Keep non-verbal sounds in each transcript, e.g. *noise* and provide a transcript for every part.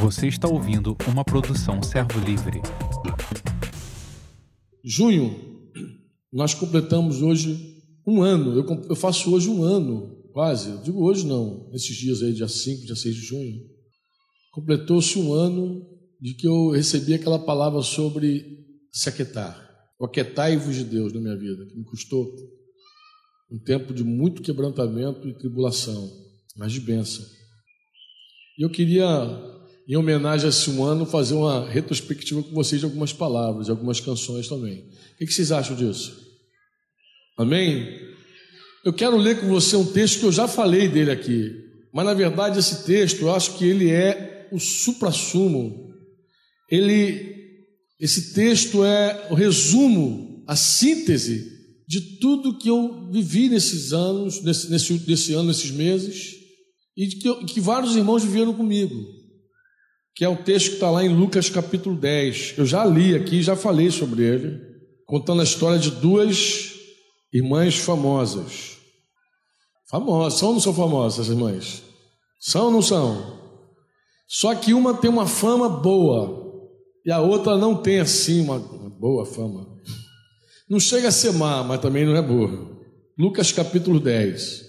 Você está ouvindo uma produção Servo Livre. Junho, nós completamos hoje um ano. Eu, eu faço hoje um ano, quase. Eu digo hoje não, nesses dias aí, dia 5, dia 6 de junho. Completou-se um ano de que eu recebi aquela palavra sobre se aquietar. O aquietai-vos de Deus na minha vida, que me custou um tempo de muito quebrantamento e tribulação, mas de bênção. E eu queria, em homenagem a esse ano, fazer uma retrospectiva com vocês de algumas palavras, de algumas canções também. O que vocês acham disso? Amém? Eu quero ler com você um texto que eu já falei dele aqui, mas na verdade esse texto eu acho que ele é o supra-sumo. Ele, esse texto é o resumo, a síntese de tudo que eu vivi nesses anos, nesse, nesse, nesse ano, nesses meses, e que, eu, que vários irmãos viveram comigo, que é o texto que está lá em Lucas capítulo 10. Eu já li aqui, já falei sobre ele, contando a história de duas irmãs famosas. Famosas, são ou não são famosas, irmãs? São ou não são? Só que uma tem uma fama boa e a outra não tem assim uma, boa fama. Não chega a ser má, mas também não é boa. Lucas capítulo 10,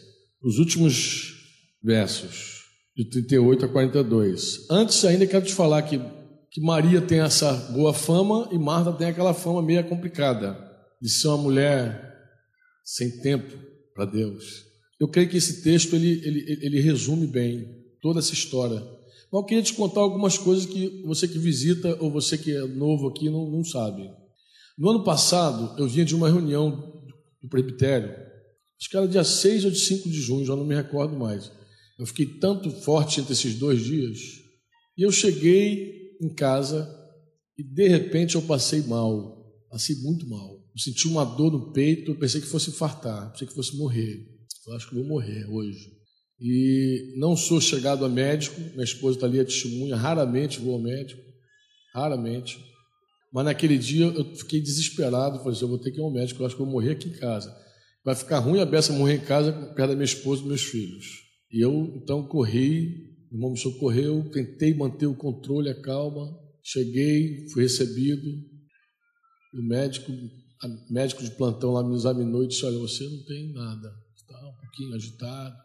os últimos versos, de 38 a 42. Antes ainda quero te falar que, que Maria tem essa boa fama e Marta tem aquela fama meio complicada de ser uma mulher sem tempo para Deus. Eu creio que esse texto ele, ele, ele resume bem toda essa história. Mas eu queria te contar algumas coisas que você que visita ou você que é novo aqui não, não sabe. No ano passado, eu vinha de uma reunião do presbitério, acho que era dia 6 ou de 5 de junho, já não me recordo mais. Eu fiquei tanto forte entre esses dois dias, e eu cheguei em casa e de repente eu passei mal, passei muito mal. Eu senti uma dor no peito, eu pensei que fosse infartar, pensei que fosse morrer. Eu acho que vou morrer hoje. E não sou chegado a médico, minha esposa está ali a testemunha, raramente vou ao médico, raramente. Mas naquele dia eu fiquei desesperado, falei assim, eu vou ter que ir ao médico, eu acho que vou morrer aqui em casa. Vai ficar ruim a beça morrer em casa perto da minha esposa e meus filhos. E eu então corri, o irmão me socorreu, tentei manter o controle, a calma, cheguei, fui recebido. O médico, médico de plantão lá me examinou e disse: Olha, você não tem nada, está um pouquinho agitado.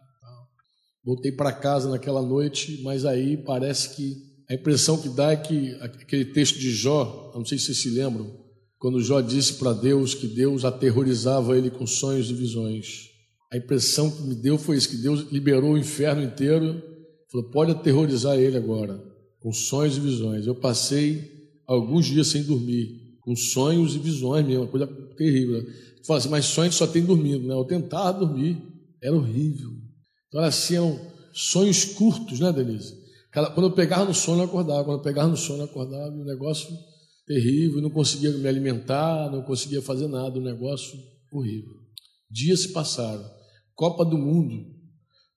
Voltei para casa naquela noite, mas aí parece que a impressão que dá é que aquele texto de Jó, não sei se vocês se lembram, quando Jó disse para Deus que Deus aterrorizava ele com sonhos e visões. A impressão que me deu foi isso: que Deus liberou o inferno inteiro, falou, pode aterrorizar ele agora, com sonhos e visões. Eu passei alguns dias sem dormir, com sonhos e visões mesmo, uma coisa terrível. Fala assim, mas sonhos só tem dormindo, né? Eu tentava dormir, era horrível. Então, assim, eram sonhos curtos, né, Denise? Quando eu pegava no sono, eu acordava. Quando eu pegava no sono, eu acordava. E um negócio terrível. Não conseguia me alimentar, não conseguia fazer nada. Um negócio horrível. Dias se passaram. Copa do Mundo.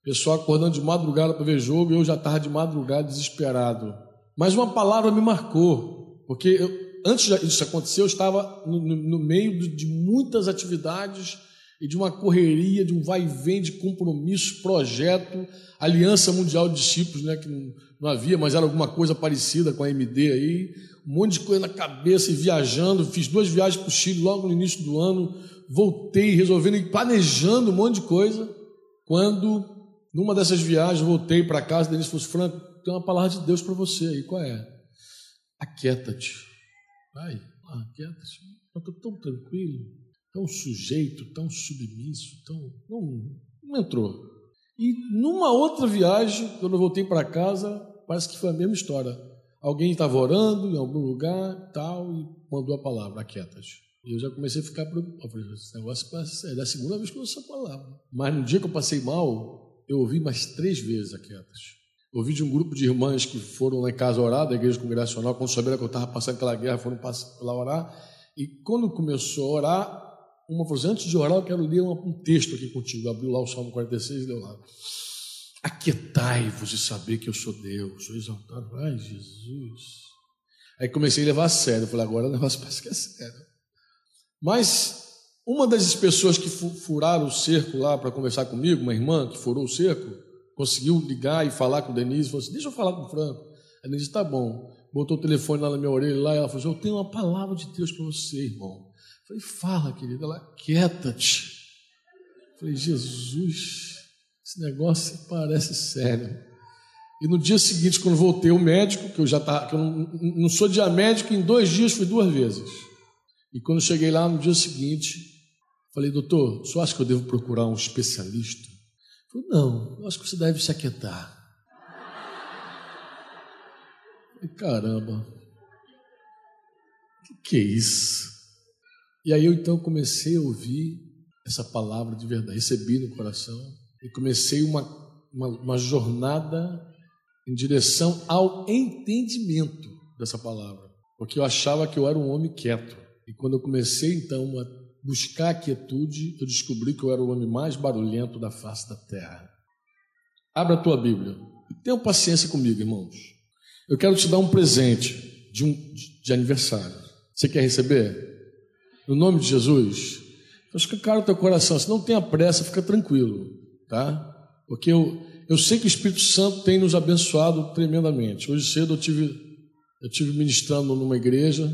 Pessoal acordando de madrugada para ver jogo. E eu já estava de madrugada desesperado. Mas uma palavra me marcou. Porque eu, antes disso acontecer, eu estava no, no, meio de muitas atividades e de uma correria, de um vai e vem de compromisso, projeto, Aliança Mundial de Discípulos, né, que não, não, havia, mas era alguma coisa parecida com a MD aí, um monte de coisa na cabeça e viajando, fiz duas viagens para o Chile logo no início do ano, voltei resolvendo e planejando um monte de coisa, quando numa dessas viagens voltei para casa, Denise falou, Franco, tem uma palavra de Deus para você aí, qual é? Aquieta-te. Vai, aquieta-te. Eu estou tão tranquilo tão sujeito, tão submisso, tão. Não, não entrou. E numa outra viagem, quando eu voltei para casa, parece que foi a mesma história. Alguém estava orando em algum lugar, tal, e mandou a palavra, aquietas. Eu já comecei a ficar preocupado. Falei, esse negócio é da segunda vez que eu ouço essa palavra. Mas no dia que eu passei mal, eu ouvi mais três vezes aquietas. Ouvi de um grupo de irmãs que foram lá em casa orar, da igreja congregacional, quando souberam que eu estava passando aquela guerra, foram lá orar. E quando começou a orar, uma falou assim, antes de orar, eu quero ler um texto aqui contigo. Abriu lá o Salmo 46 e deu lá. Aquietai-vos e saber que eu sou Deus, sou exaltado. Ai, Jesus. Aí comecei a levar a sério. Falei, agora o negócio *laughs* parece que é sério. Mas uma das pessoas que furaram o cerco lá para conversar comigo, uma irmã que furou o cerco, conseguiu ligar e falar com o Denise, falou assim: Deixa eu falar com o Franco. Ela disse: Tá bom. Botou o telefone lá na minha orelha lá, e ela falou: assim, Eu tenho uma palavra de Deus para você, irmão. Eu falei: Fala, querida. Ela, quieta-te. Falei: Jesus, esse negócio parece sério. E no dia seguinte, quando voltei, o médico, que eu já tá, que eu não, não sou diamédico, em dois dias fui duas vezes. E quando cheguei lá no dia seguinte, falei, doutor, o senhor acha que eu devo procurar um especialista? Ele falou, não, eu acho que você deve se aquietar. Falei, caramba, o que, que é isso? E aí eu então comecei a ouvir essa palavra de verdade, recebi no coração e comecei uma, uma, uma jornada em direção ao entendimento dessa palavra, porque eu achava que eu era um homem quieto. E quando eu comecei então a buscar a quietude, eu descobri que eu era o homem mais barulhento da face da terra. Abra a tua Bíblia. Tenha paciência comigo, irmãos. Eu quero te dar um presente de, um, de aniversário. Você quer receber? No nome de Jesus? Então, escancara o teu coração. Se não tenha pressa, fica tranquilo, tá? Porque eu, eu sei que o Espírito Santo tem nos abençoado tremendamente. Hoje cedo eu tive, eu tive ministrando numa igreja,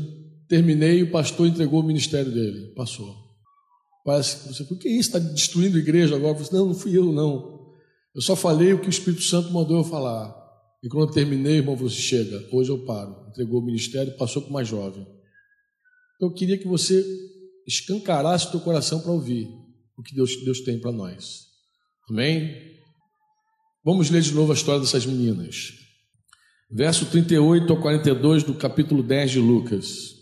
terminei e o pastor entregou o ministério dele. Passou. Parece que você, por que isso? Está destruindo a igreja agora? Falei, não, não fui eu, não. Eu só falei o que o Espírito Santo mandou eu falar. E quando eu terminei, irmão, você chega, hoje eu paro. Entregou o ministério, passou para mais jovem. Então eu queria que você escancarasse o teu coração para ouvir o que Deus, Deus tem para nós. Amém? Vamos ler de novo a história dessas meninas. Verso 38 ao 42 do capítulo 10 de Lucas.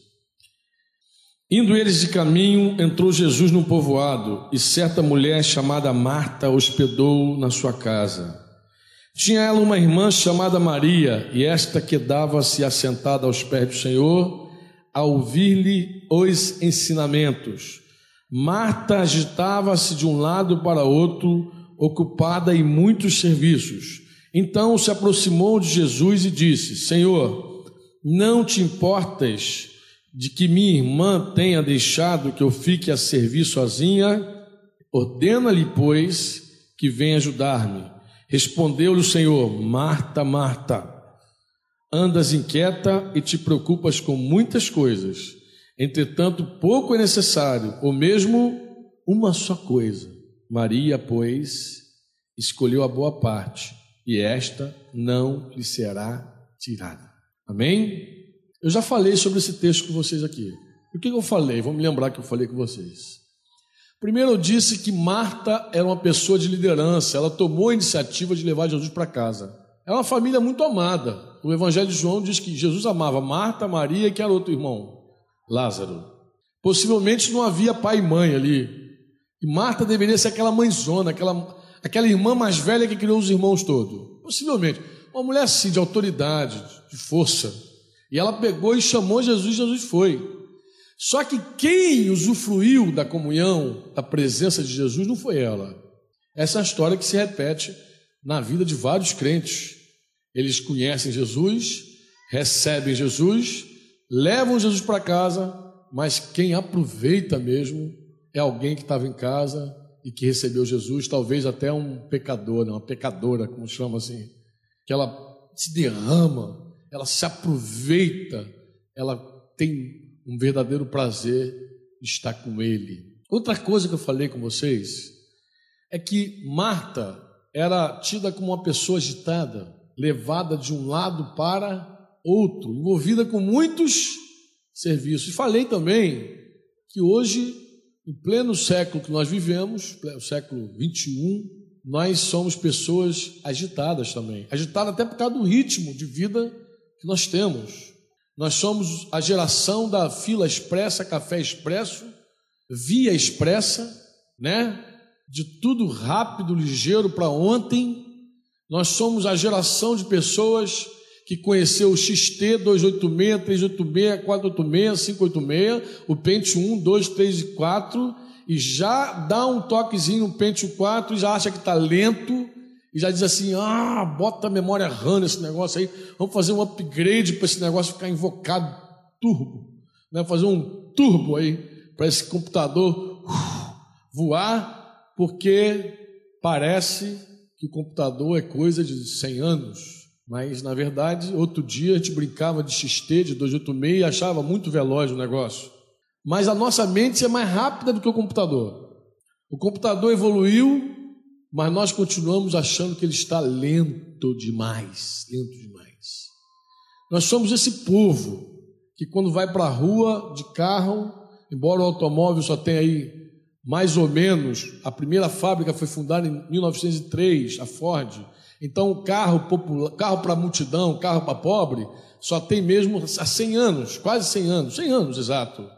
Indo eles de caminho, entrou Jesus num povoado, e certa mulher chamada Marta hospedou na sua casa. Tinha ela uma irmã chamada Maria, e esta quedava-se assentada aos pés do Senhor, a ouvir-lhe os ensinamentos. Marta agitava-se de um lado para outro, ocupada em muitos serviços. Então se aproximou de Jesus e disse: Senhor, não te importas de que minha irmã tenha deixado que eu fique a servir sozinha? Ordena-lhe, pois, que venha ajudar-me. Respondeu-lhe o Senhor: Marta, Marta, andas inquieta e te preocupas com muitas coisas. Entretanto, pouco é necessário, ou mesmo uma só coisa. Maria, pois, escolheu a boa parte, e esta não lhe será tirada. Amém? Eu já falei sobre esse texto com vocês aqui. O que eu falei? Vamos lembrar que eu falei com vocês. Primeiro, eu disse que Marta era uma pessoa de liderança, ela tomou a iniciativa de levar Jesus para casa. É uma família muito amada. O Evangelho de João diz que Jesus amava Marta, Maria e que era outro irmão, Lázaro. Possivelmente não havia pai e mãe ali, e Marta deveria ser aquela mãezona, aquela, aquela irmã mais velha que criou os irmãos todos. Possivelmente. Uma mulher assim, de autoridade, de força. E ela pegou e chamou Jesus, Jesus foi. Só que quem usufruiu da comunhão, da presença de Jesus, não foi ela. Essa é a história que se repete na vida de vários crentes. Eles conhecem Jesus, recebem Jesus, levam Jesus para casa, mas quem aproveita mesmo é alguém que estava em casa e que recebeu Jesus, talvez até um pecador, né? uma pecadora, como chama assim, que ela se derrama, ela se aproveita, ela tem um verdadeiro prazer estar com Ele. Outra coisa que eu falei com vocês é que Marta era tida como uma pessoa agitada, levada de um lado para outro, envolvida com muitos serviços. Falei também que hoje em pleno século que nós vivemos, o século 21, nós somos pessoas agitadas também. Agitadas até por causa do ritmo de vida que nós temos. Nós somos a geração da fila expressa, café expresso, via expressa, né? De tudo rápido, ligeiro para ontem. Nós somos a geração de pessoas que conheceu o XT 286, 386, 486, 586, o Pentium 1, 2, 3 e 4, e já dá um toquezinho no Pentium 4 e já acha que está lento, e já diz assim: ah, bota a memória RAM nesse negócio aí, vamos fazer um upgrade para esse negócio ficar invocado turbo, né? fazer um turbo aí para esse computador uh, voar, porque parece que o computador é coisa de 100 anos Mas, na verdade, outro dia a gente brincava de XT, de 286 e achava muito veloz o negócio. Mas a nossa mente é mais rápida do que o computador. O computador evoluiu, mas nós continuamos achando que ele está lento demais, lento demais. Nós somos esse povo que quando vai para a rua de carro, embora o automóvel só tenha aí mais ou menos, a primeira fábrica foi fundada em 1903, a Ford. Então o carro popular, carro para multidão, carro para pobre, só tem mesmo há 100 anos, quase 100 anos, 100 anos exato.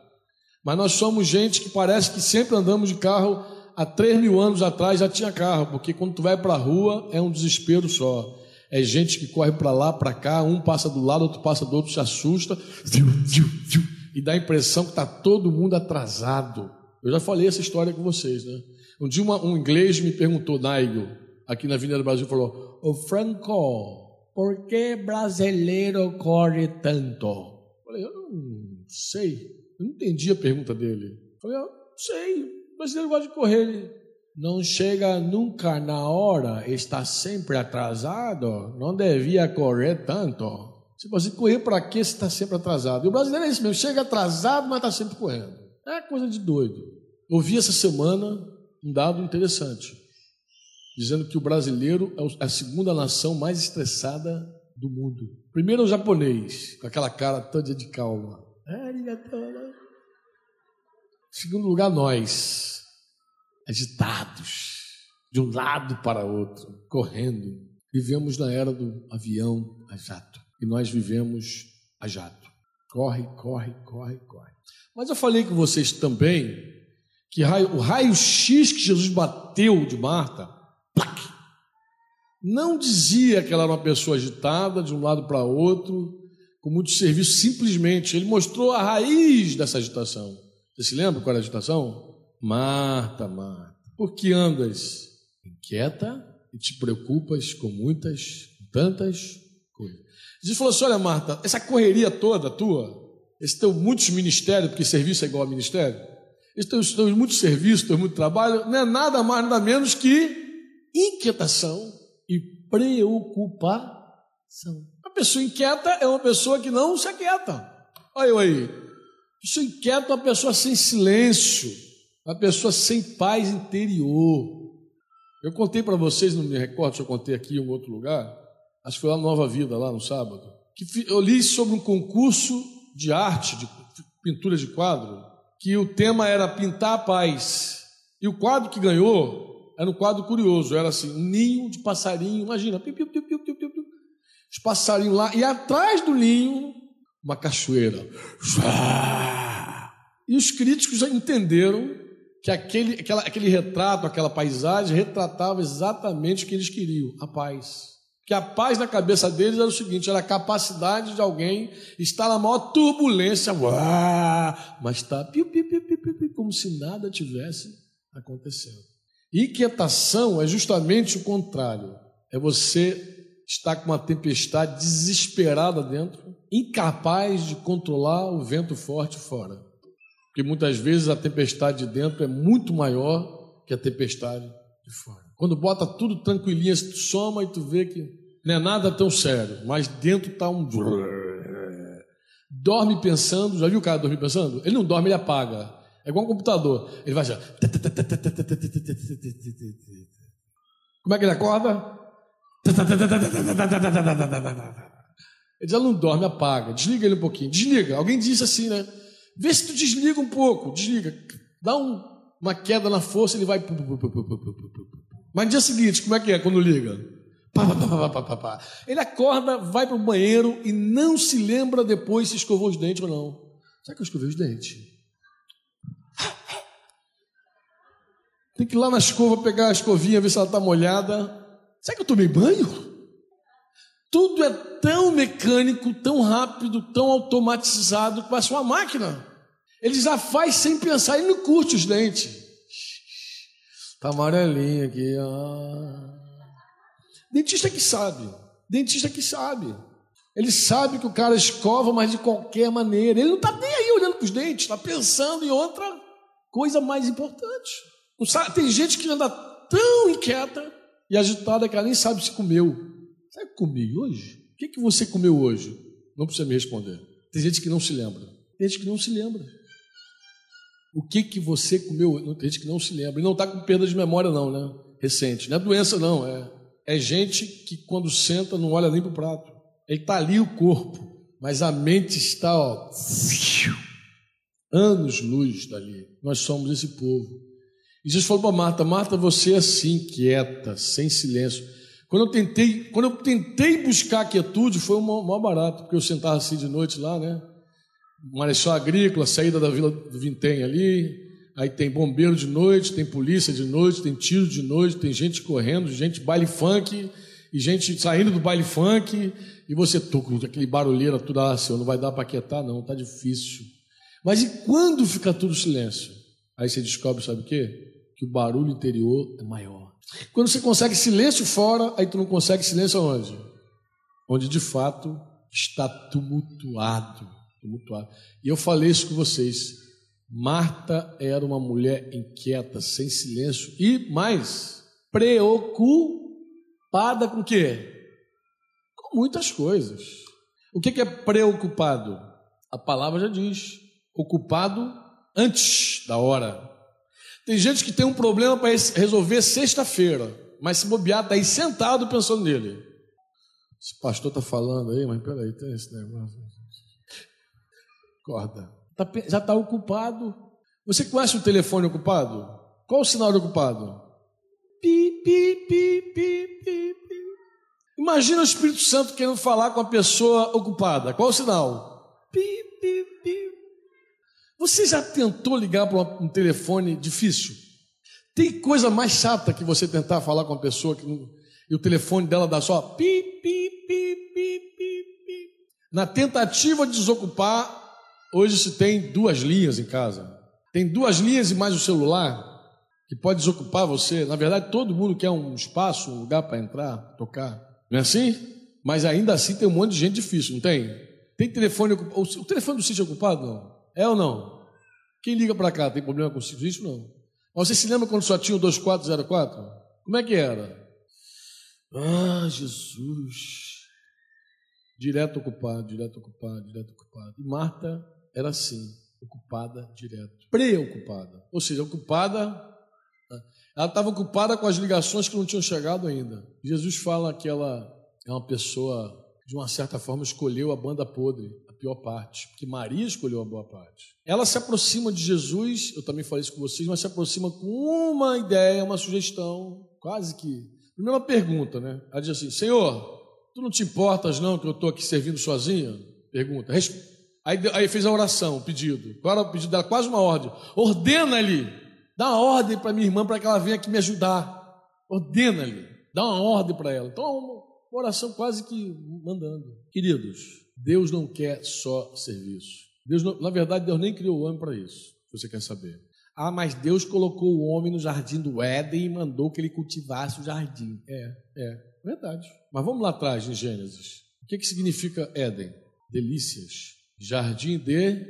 Mas nós somos gente que parece que sempre andamos de carro há 3 mil anos atrás já tinha carro, porque quando tu vai para a rua é um desespero só. É gente que corre para lá, para cá, um passa do lado, outro passa do outro, se assusta, e dá a impressão que está todo mundo atrasado. Eu já falei essa história com vocês, né? Um dia uma, um inglês me perguntou, Nigel, aqui na Avenida do Brasil, falou: Ô Franco, por que brasileiro corre tanto? Eu falei: Eu não sei, eu não entendi a pergunta dele. Eu falei: Eu não sei, brasileiro gosta de correr. Ele, não chega nunca na hora, está sempre atrasado, não devia correr tanto. Se você correr para quê se está sempre atrasado? E o brasileiro é isso mesmo, chega atrasado, mas está sempre correndo. É coisa de doido. Ouvi essa semana um dado interessante, dizendo que o brasileiro é a segunda nação mais estressada do mundo. Primeiro é o japonês, com aquela cara toda de calma. Segundo lugar, nós agitados, de um lado para outro, correndo. Vivemos na era do avião a jato. E nós vivemos a jato. Corre, corre, corre, corre. Mas eu falei com vocês também que o raio-x que Jesus bateu de Marta, plac, não dizia que ela era uma pessoa agitada de um lado para outro, com muito serviço, simplesmente. Ele mostrou a raiz dessa agitação. Você se lembra qual era a agitação? Marta, Marta, por que andas inquieta e te preocupas com muitas, tantas coisas? Jesus falou assim: olha, Marta, essa correria toda tua, esse teu muitos ministérios, porque serviço é igual a ministério, esse teu, teu muito serviço, teu muito trabalho, não é nada mais, nada menos que inquietação e preocupação. A pessoa inquieta é uma pessoa que não se aquieta. Olha eu aí. Pessoa inquieta uma pessoa sem silêncio uma pessoa sem paz interior. Eu contei para vocês, não me recordo se eu contei aqui em um outro lugar, acho que foi lá no Nova Vida, lá no sábado, que eu li sobre um concurso de arte, de pintura de quadro, que o tema era pintar a paz. E o quadro que ganhou era um quadro curioso, era assim, um ninho de passarinho, imagina, piu, piu, piu, piu, piu, piu, os passarinhos lá, e atrás do ninho, uma cachoeira. E os críticos já entenderam que aquele, aquela, aquele retrato, aquela paisagem retratava exatamente o que eles queriam, a paz. Que a paz na cabeça deles era o seguinte: era a capacidade de alguém estar na maior turbulência, mas está como se nada tivesse acontecendo. Inquietação é justamente o contrário. É você estar com uma tempestade desesperada dentro, incapaz de controlar o vento forte fora. Porque muitas vezes a tempestade de dentro é muito maior que a tempestade de fora. Quando bota tudo tranquilinho, tu soma e tu vê que não é nada tão sério, mas dentro está um. Dorme pensando, já viu o cara dormir pensando? Ele não dorme, ele apaga. É igual um computador. Ele vai já. Como é que ele acorda? Ele já não dorme, apaga. Desliga ele um pouquinho. Desliga. Alguém disse assim, né? Vê se tu desliga um pouco, desliga. Dá um, uma queda na força, ele vai. Mas no dia seguinte, como é que é quando liga? Ele acorda, vai para o banheiro e não se lembra depois se escovou os dentes ou não. Será que eu escovei os dentes? Tem que ir lá na escova pegar a escovinha, ver se ela está molhada. Será que eu tomei banho? Tudo é tão mecânico, tão rápido, tão automatizado, parece uma máquina. Ele já faz sem pensar, ele não curte os dentes. Tá amarelinho aqui, ó. Dentista que sabe. Dentista que sabe. Ele sabe que o cara escova, mas de qualquer maneira. Ele não está nem aí olhando para os dentes, está pensando em outra coisa mais importante. Tem gente que anda tão inquieta e agitada que ela nem sabe se comeu. Sabe o que comi hoje? que, que você comeu hoje? Não precisa me responder. Tem gente que não se lembra. Tem gente que não se lembra. O que que você comeu? Tem gente que não se lembra. E não está com perda de memória, não, né? Recente. Não é doença, não. É, é gente que quando senta não olha nem para o prato. Ele está ali o corpo, mas a mente está, ó, anos luz dali. Nós somos esse povo. E Jesus falou para Marta: Marta, você é assim, quieta, sem silêncio. Quando eu tentei, quando eu tentei buscar quietude, foi o maior barato, porque eu sentava assim de noite lá, né? Marechal Agrícola, saída da Vila do Vintém ali, aí tem bombeiro de noite, tem polícia de noite, tem tiro de noite, tem gente correndo, gente baile funk, e gente saindo do baile funk, e você toca aquele barulheira tudo, ah, não vai dar para quietar não, tá difícil. Mas e quando fica tudo silêncio? Aí você descobre, sabe o quê? Que o barulho interior é maior. Quando você consegue silêncio fora, aí tu não consegue silêncio aonde? Onde de fato está tumultuado, tumultuado. E eu falei isso com vocês. Marta era uma mulher inquieta, sem silêncio e mais preocupada com o quê? Com muitas coisas. O que é preocupado? A palavra já diz: ocupado antes da hora. Tem gente que tem um problema para resolver sexta-feira, mas se bobear, está aí sentado pensando nele. Esse pastor está falando aí, mas peraí, tem esse negócio. Acorda. Tá, já está ocupado. Você conhece o telefone ocupado? Qual o sinal de ocupado? Pi, pi, pi, pi, pi, pi. Imagina o Espírito Santo querendo falar com a pessoa ocupada. Qual o sinal? Pi. Você já tentou ligar para um telefone difícil? Tem coisa mais chata que você tentar falar com uma pessoa que não, e o telefone dela dá só pi, pi, pi, pi, pi, pi. Na tentativa de desocupar, hoje se tem duas linhas em casa. Tem duas linhas e mais o celular que pode desocupar você. Na verdade, todo mundo quer um espaço, um lugar para entrar, tocar. Não é assim? Mas ainda assim tem um monte de gente difícil, não tem? Tem telefone ocupado. O telefone do sítio é ocupado? Não. É ou não? Quem liga para cá tem problema com isso? Não. Mas você se lembra quando só tinha o 2404? Como é que era? Ah, Jesus. Direto ocupado, direto ocupado, direto ocupado. E Marta era assim, ocupada direto. Preocupada. Ou seja, ocupada. Ela estava ocupada com as ligações que não tinham chegado ainda. Jesus fala que ela é uma pessoa, de uma certa forma, escolheu a banda podre pior parte, porque Maria escolheu a boa parte. Ela se aproxima de Jesus, eu também falei isso com vocês, mas se aproxima com uma ideia, uma sugestão, quase que. Primeira pergunta, né? Ela diz assim: Senhor, tu não te importas não que eu estou aqui servindo sozinha? Pergunta. Aí, aí fez a oração, o pedido. Qual era o pedido dela? Quase uma ordem. Ordena-lhe, dá uma ordem para minha irmã para que ela venha aqui me ajudar. Ordena-lhe, dá uma ordem para ela. Então, uma oração quase que mandando. Queridos, Deus não quer só serviço. Deus não, na verdade, Deus nem criou o homem para isso, se você quer saber. Ah, mas Deus colocou o homem no jardim do Éden e mandou que ele cultivasse o jardim. É, é, verdade. Mas vamos lá atrás, em Gênesis. O que, que significa Éden? Delícias. Jardim de,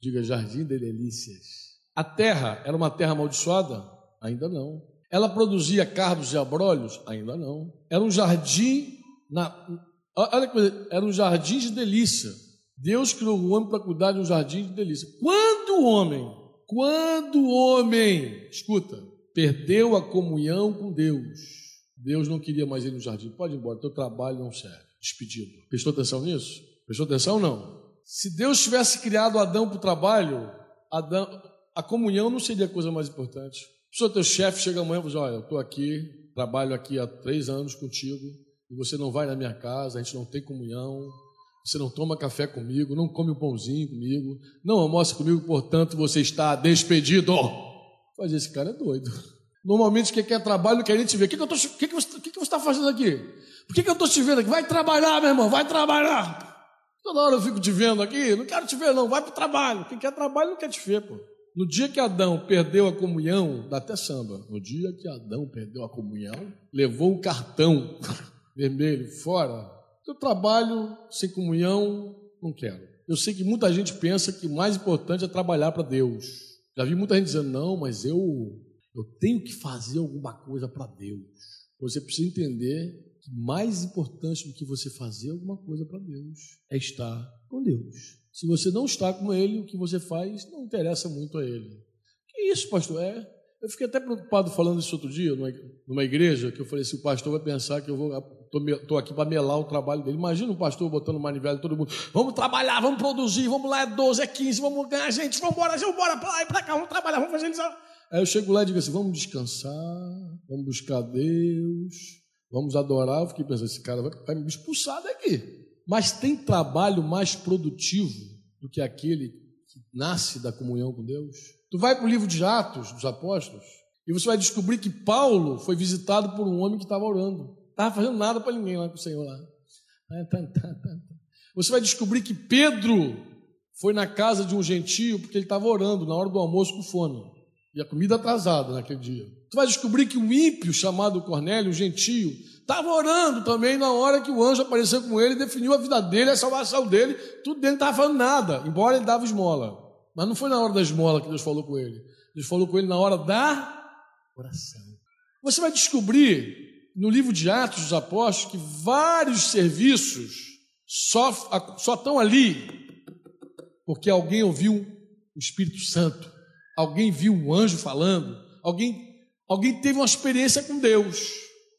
diga jardim de delícias. A terra era uma terra amaldiçoada? Ainda não. Ela produzia cardos e abrolhos? Ainda não. Era um jardim na, Olha que coisa, era um jardim de delícia. Deus criou o homem para cuidar de um jardim de delícia. Quando o homem, quando o homem, escuta, perdeu a comunhão com Deus, Deus não queria mais ir no jardim. Pode ir embora, teu trabalho não serve. Despedido. Prestou atenção nisso? Prestou atenção não? Se Deus tivesse criado Adão para o trabalho, Adão, a comunhão não seria a coisa mais importante. Se o teu chefe chega amanhã e diz, olha, eu estou aqui, trabalho aqui há três anos contigo, você não vai na minha casa, a gente não tem comunhão, você não toma café comigo, não come um pãozinho comigo, não almoça comigo, portanto você está despedido. Mas esse cara é doido. Normalmente quem quer trabalho quer nem te ver. O que, que, eu tô, que, que você está fazendo aqui? Por que, que eu estou te vendo aqui? Vai trabalhar, meu irmão, vai trabalhar. Toda hora eu fico te vendo aqui, não quero te ver, não, vai para o trabalho. Quem quer trabalho não quer te ver, pô. No dia que Adão perdeu a comunhão, dá até samba. No dia que Adão perdeu a comunhão, levou o cartão vermelho, fora. Eu trabalho sem comunhão, não quero. Eu sei que muita gente pensa que o mais importante é trabalhar para Deus. Já vi muita gente dizendo, não, mas eu, eu tenho que fazer alguma coisa para Deus. Você precisa entender que mais importante do que você fazer alguma coisa para Deus é estar com Deus. Se você não está com Ele, o que você faz não interessa muito a Ele. Que isso, pastor? É. Eu fiquei até preocupado falando isso outro dia numa igreja, que eu falei assim, o pastor vai pensar que eu vou estou aqui para melar o trabalho dele. Imagina um pastor botando manivela todo mundo. Vamos trabalhar, vamos produzir, vamos lá, é 12, é 15, vamos ganhar gente, vamos embora, vamos embora para lá e para cá, vamos trabalhar, vamos fazer isso. Aí eu chego lá e digo assim: vamos descansar, vamos buscar Deus, vamos adorar. Eu fiquei pensando: esse cara vai, vai me expulsar daqui. Mas tem trabalho mais produtivo do que aquele que nasce da comunhão com Deus? Tu vai para o livro de Atos dos Apóstolos e você vai descobrir que Paulo foi visitado por um homem que estava orando. Estava fazendo nada para ninguém lá com o Senhor lá. Você vai descobrir que Pedro foi na casa de um gentio porque ele estava orando na hora do almoço com fome. E a comida atrasada naquele dia. Tu vai descobrir que um ímpio chamado Cornélio, um gentio, estava orando também na hora que o anjo apareceu com ele, definiu a vida dele, a salvação dele, tudo dele não estava falando nada, embora ele dava esmola. Mas não foi na hora da esmola que Deus falou com ele. Deus falou com ele na hora da oração. Você vai descobrir no livro de Atos dos Apóstolos que vários serviços só, só estão ali porque alguém ouviu o Espírito Santo, alguém viu um anjo falando, alguém, alguém teve uma experiência com Deus.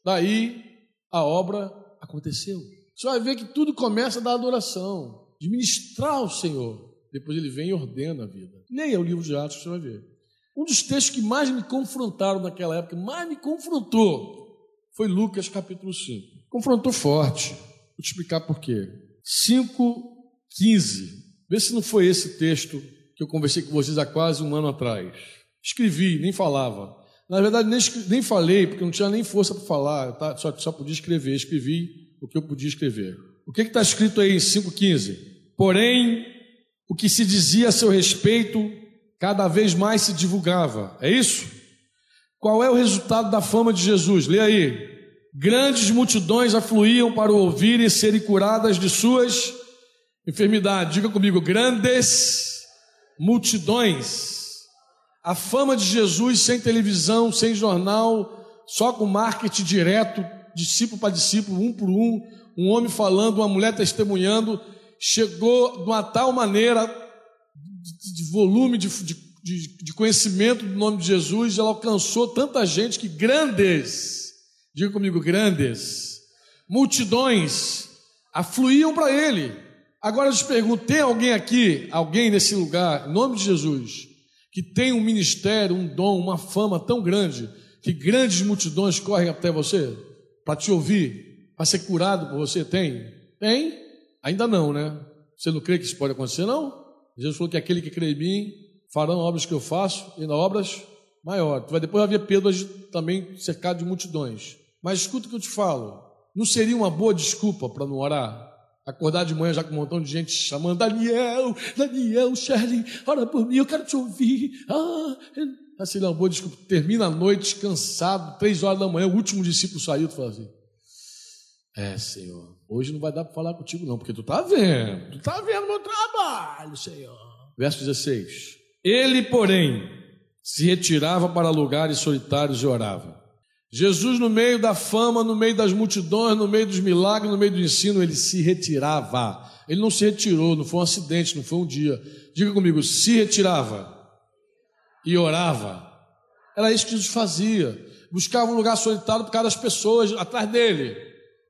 Daí a obra aconteceu. Você vai ver que tudo começa da adoração, de ministrar ao Senhor. Depois ele vem e ordena a vida. Leia o livro de Atos, você vai ver. Um dos textos que mais me confrontaram naquela época, mais me confrontou, foi Lucas capítulo 5. Confrontou forte. Vou te explicar por quê. 5, 15. Vê se não foi esse texto que eu conversei com vocês há quase um ano atrás. Escrevi, nem falava. Na verdade, nem, nem falei, porque não tinha nem força para falar, tá? só, só podia escrever. Escrevi o que eu podia escrever. O que está escrito aí em 5,15? Porém, o que se dizia a seu respeito, cada vez mais se divulgava. É isso? Qual é o resultado da fama de Jesus? Lê aí. Grandes multidões afluíam para o ouvir e serem curadas de suas enfermidades. Diga comigo, grandes multidões. A fama de Jesus sem televisão, sem jornal, só com marketing direto, discípulo para discípulo, um por um, um homem falando, uma mulher testemunhando, chegou de uma tal maneira de, volume, de, de de, de conhecimento do nome de Jesus, ela alcançou tanta gente que grandes, diga comigo, grandes, multidões afluíam para ele. Agora eu te pergunto: tem alguém aqui, alguém nesse lugar, em nome de Jesus, que tem um ministério, um dom, uma fama tão grande, que grandes multidões correm até você para te ouvir, para ser curado por você? Tem? Tem? Ainda não, né? Você não crê que isso pode acontecer, não? Jesus falou que aquele que crê em mim farão obras que eu faço e ainda obras maiores. Vai depois vai ver Pedro também cercado de multidões. Mas escuta o que eu te falo. Não seria uma boa desculpa para não orar? Acordar de manhã já com um montão de gente chamando Daniel, Daniel, Shirley, ora por mim, eu quero te ouvir. Ah, assim, não, boa desculpa. Termina a noite, cansado, três horas da manhã, o último discípulo saiu, tu fala assim, é, Senhor, hoje não vai dar para falar contigo não, porque tu está vendo, tu está vendo meu trabalho, Senhor. Verso 16. Ele, porém, se retirava para lugares solitários e orava. Jesus, no meio da fama, no meio das multidões, no meio dos milagres, no meio do ensino, ele se retirava. Ele não se retirou, não foi um acidente, não foi um dia. Diga comigo, se retirava e orava. Era isso que Jesus fazia. Buscava um lugar solitário por causa das pessoas atrás dele.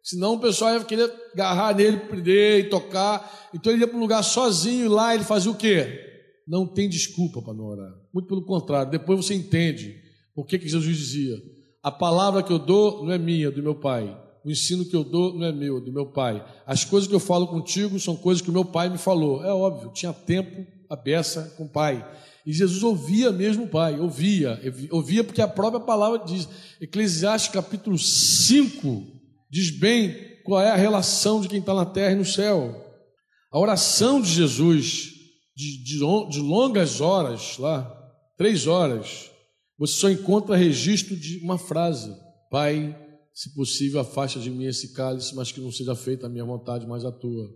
Senão o pessoal ia querer agarrar nele, prender e tocar. Então ele ia para um lugar sozinho e lá ele fazia o quê? não tem desculpa para não orar. Muito pelo contrário, depois você entende por que, que Jesus dizia: a palavra que eu dou não é minha, é do meu Pai. O ensino que eu dou não é meu, é do meu Pai. As coisas que eu falo contigo são coisas que o meu Pai me falou. É óbvio, tinha tempo a beça com o Pai. E Jesus ouvia mesmo o Pai, ouvia, ouvia porque a própria palavra diz. Eclesiastes capítulo 5 diz bem qual é a relação de quem está na terra e no céu. A oração de Jesus de, de, de longas horas lá, três horas, você só encontra registro de uma frase: Pai, se possível, afasta de mim esse cálice, mas que não seja feita a minha vontade, mas a tua.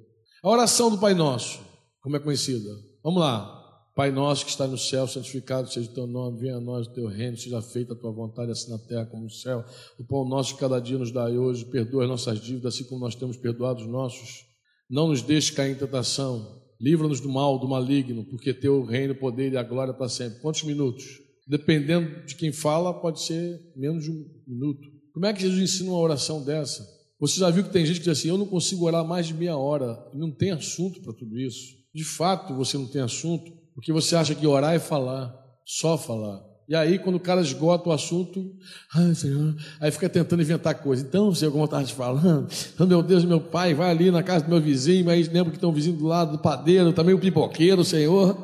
A oração do Pai Nosso, como é conhecida? Vamos lá. Pai nosso que está no céu, santificado seja o teu nome, venha a nós o teu reino, seja feita a tua vontade, assim na terra como no céu. O pão nosso de cada dia nos dai hoje, perdoa as nossas dívidas, assim como nós temos perdoado os nossos. Não nos deixe cair em tentação, livra-nos do mal, do maligno, porque teu reino, o poder e a glória para sempre. Quantos minutos? Dependendo de quem fala, pode ser menos de um minuto. Como é que Jesus ensina uma oração dessa? Você já viu que tem gente que diz assim: Eu não consigo orar mais de meia hora, não tem assunto para tudo isso. De fato, você não tem assunto, porque você acha que orar é falar, só falar. E aí, quando o cara esgota o assunto, ai, Senhor, aí fica tentando inventar coisa. Então, Senhor, como estava te falando, oh, meu Deus, meu pai, vai ali na casa do meu vizinho, aí lembra que tem um vizinho do lado do padeiro, também o pipoqueiro, Senhor.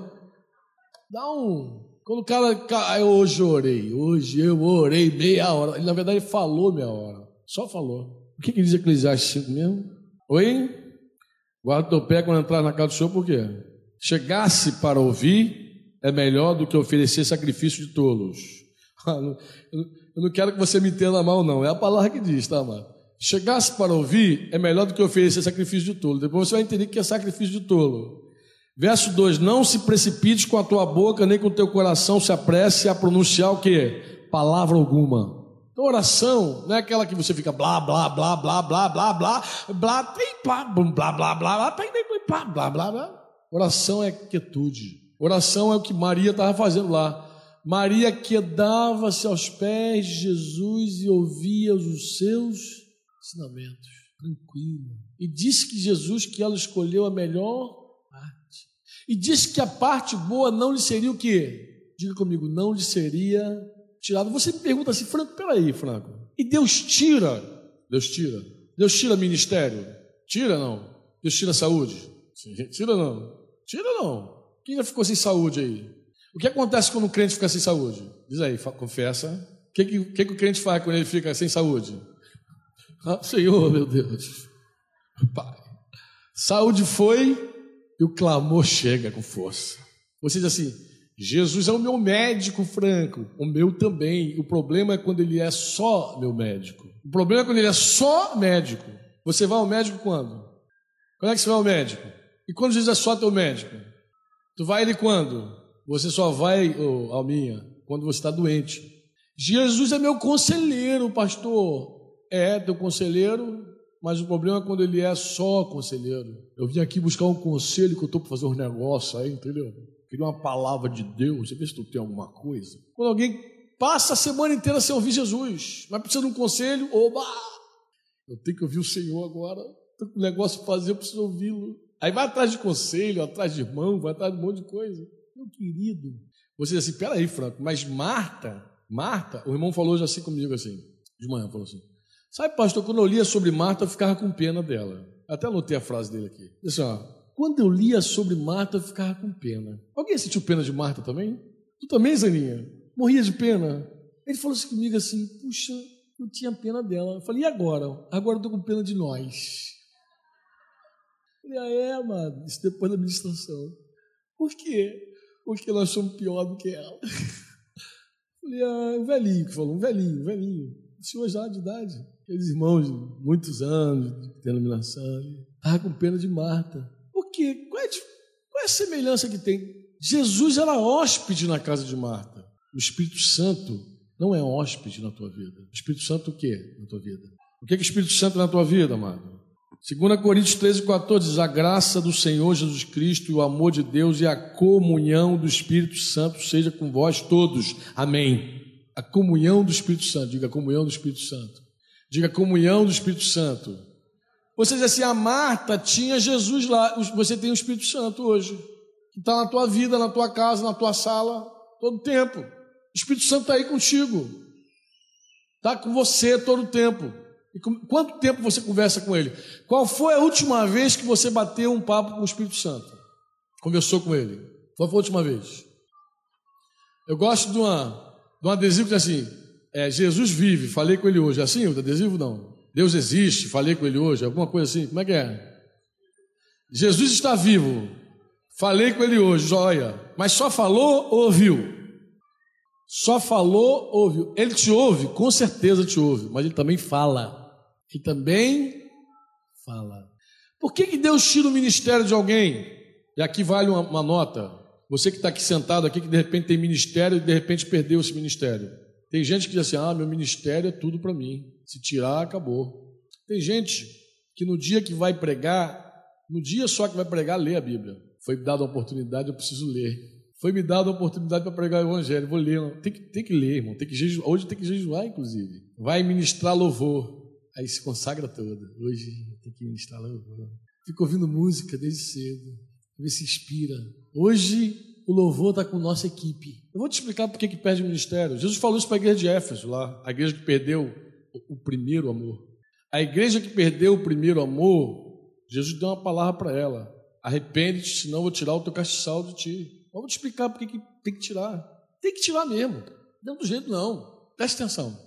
Dá um. Quando o cara, hoje eu orei, hoje eu orei meia hora. Ele, na verdade, falou meia hora, só falou. O que, que diz Eclesiastes 5 mesmo? Oi? Guarda o teu pé quando entrar na casa do Senhor, por quê? Chegasse para ouvir é melhor do que oferecer sacrifício de tolos. Eu não quero que você me entenda mal, não. É a palavra que diz, tá, amado? Chegasse para ouvir é melhor do que oferecer sacrifício de tolo. Depois você vai entender que é sacrifício de tolo. Verso 2: Não se precipites com a tua boca, nem com o teu coração se apresse a pronunciar o que? Palavra alguma. Então, oração não é aquela que você fica blá, blá, blá, blá, blá, blá, blá, blá, tem blá, blá, blá, blá, blá, blá, blá, blá, blá. Oração é quietude. Oração é o que Maria estava fazendo lá. Maria quedava-se aos pés de Jesus e ouvia os seus ensinamentos, tranquilo. E disse que Jesus, que ela escolheu a melhor parte. E disse que a parte boa não lhe seria o quê? Diga comigo, não lhe seria tirado. Você me pergunta assim, Franco, peraí, Franco. E Deus tira? Deus tira. Deus tira ministério? Tira não. Deus tira saúde? Tira não. Tira não. Quem já ficou sem saúde aí? O que acontece quando o crente fica sem saúde? Diz aí, confessa. O que, que, que, que o crente faz quando ele fica sem saúde? Ah, Senhor, meu Deus. Pai. Saúde foi e o clamor chega com força. Você diz assim: Jesus é o meu médico, Franco. O meu também. O problema é quando ele é só meu médico. O problema é quando ele é só médico. Você vai ao médico quando? Quando é que você vai ao médico? E quando Jesus é só teu médico? Tu vai ele quando? Você só vai, oh, Alminha, quando você está doente. Jesus é meu conselheiro, pastor. É teu conselheiro, mas o problema é quando ele é só conselheiro. Eu vim aqui buscar um conselho que eu estou para fazer um negócio aí, entendeu? Queria uma palavra de Deus, você vê se tu tem alguma coisa. Quando alguém passa a semana inteira sem ouvir Jesus, mas precisa de um conselho, oba! Eu tenho que ouvir o Senhor agora, estou com um negócio para fazer, eu preciso ouvi-lo. Aí vai atrás de conselho, atrás de irmão, vai atrás de um monte de coisa. Meu querido, você diz assim, peraí, Franco, mas Marta, Marta, o irmão falou já assim comigo assim, de manhã, falou assim, sabe pastor, quando eu lia sobre Marta, eu ficava com pena dela. Até anotei a frase dele aqui. Disse assim, ó, quando eu lia sobre Marta, eu ficava com pena. Alguém sentiu pena de Marta também? Tu também, Zaninha? Morria de pena? Ele falou assim comigo assim: puxa, eu tinha pena dela. Eu falei, e agora? Agora eu estou com pena de nós. Falei, ah, é, amado, isso depois da administração. Por quê? Porque nós somos pior do que ela. *laughs* Falei, ah, um velhinho que falou, um velhinho, um velhinho. O senhor já de idade. Aqueles irmãos de muitos anos de denominação. Estava com pena de Marta. Por quê? Qual é, qual é a semelhança que tem? Jesus era hóspede na casa de Marta. O Espírito Santo não é hóspede na tua vida. O Espírito Santo o quê na tua vida? O que é que o Espírito Santo é na tua vida, amado? 2 Coríntios 13, 14 diz: A graça do Senhor Jesus Cristo o amor de Deus e a comunhão do Espírito Santo seja com vós todos. Amém. A comunhão do Espírito Santo, diga a comunhão do Espírito Santo. Diga a comunhão do Espírito Santo. Você diz assim: a Marta tinha Jesus lá, você tem o Espírito Santo hoje, que está na tua vida, na tua casa, na tua sala, todo tempo. O Espírito Santo está aí contigo, está com você todo tempo. E quanto tempo você conversa com ele? Qual foi a última vez que você bateu um papo com o Espírito Santo? Conversou com ele? Qual foi a última vez? Eu gosto de, uma, de um adesivo que diz assim: é, Jesus vive, falei com ele hoje. É assim o adesivo? Não. Deus existe, falei com ele hoje, alguma coisa assim, como é que é? Jesus está vivo, falei com ele hoje, olha, mas só falou ou ouviu? Só falou, ouviu. Ele te ouve, com certeza te ouve, mas ele também fala. Ele também fala. Por que, que Deus tira o ministério de alguém? E aqui vale uma, uma nota. Você que está aqui sentado aqui, que de repente tem ministério e de repente perdeu esse ministério. Tem gente que diz assim: ah, meu ministério é tudo para mim. Se tirar, acabou. Tem gente que no dia que vai pregar, no dia só que vai pregar, lê a Bíblia. Foi me dada a oportunidade, eu preciso ler. Foi me dada a oportunidade para pregar o Evangelho, vou ler. Tem que, tem que ler, irmão. Tem que jejuar. Hoje tem que jejuar, inclusive. Vai ministrar louvor. Aí se consagra toda. Hoje tem que ministrar louvor. Fico ouvindo música desde cedo. Vê se inspira. Hoje o louvor está com nossa equipe. Eu vou te explicar por que, perde o ministério. Jesus falou isso para a igreja de Éfeso, lá, a igreja que perdeu o primeiro amor. A igreja que perdeu o primeiro amor, Jesus deu uma palavra para ela: arrepende-te, senão eu vou tirar o teu castiçal de ti. Vamos te explicar por que, tem que tirar. Tem que tirar mesmo. Não do jeito não. Preste atenção.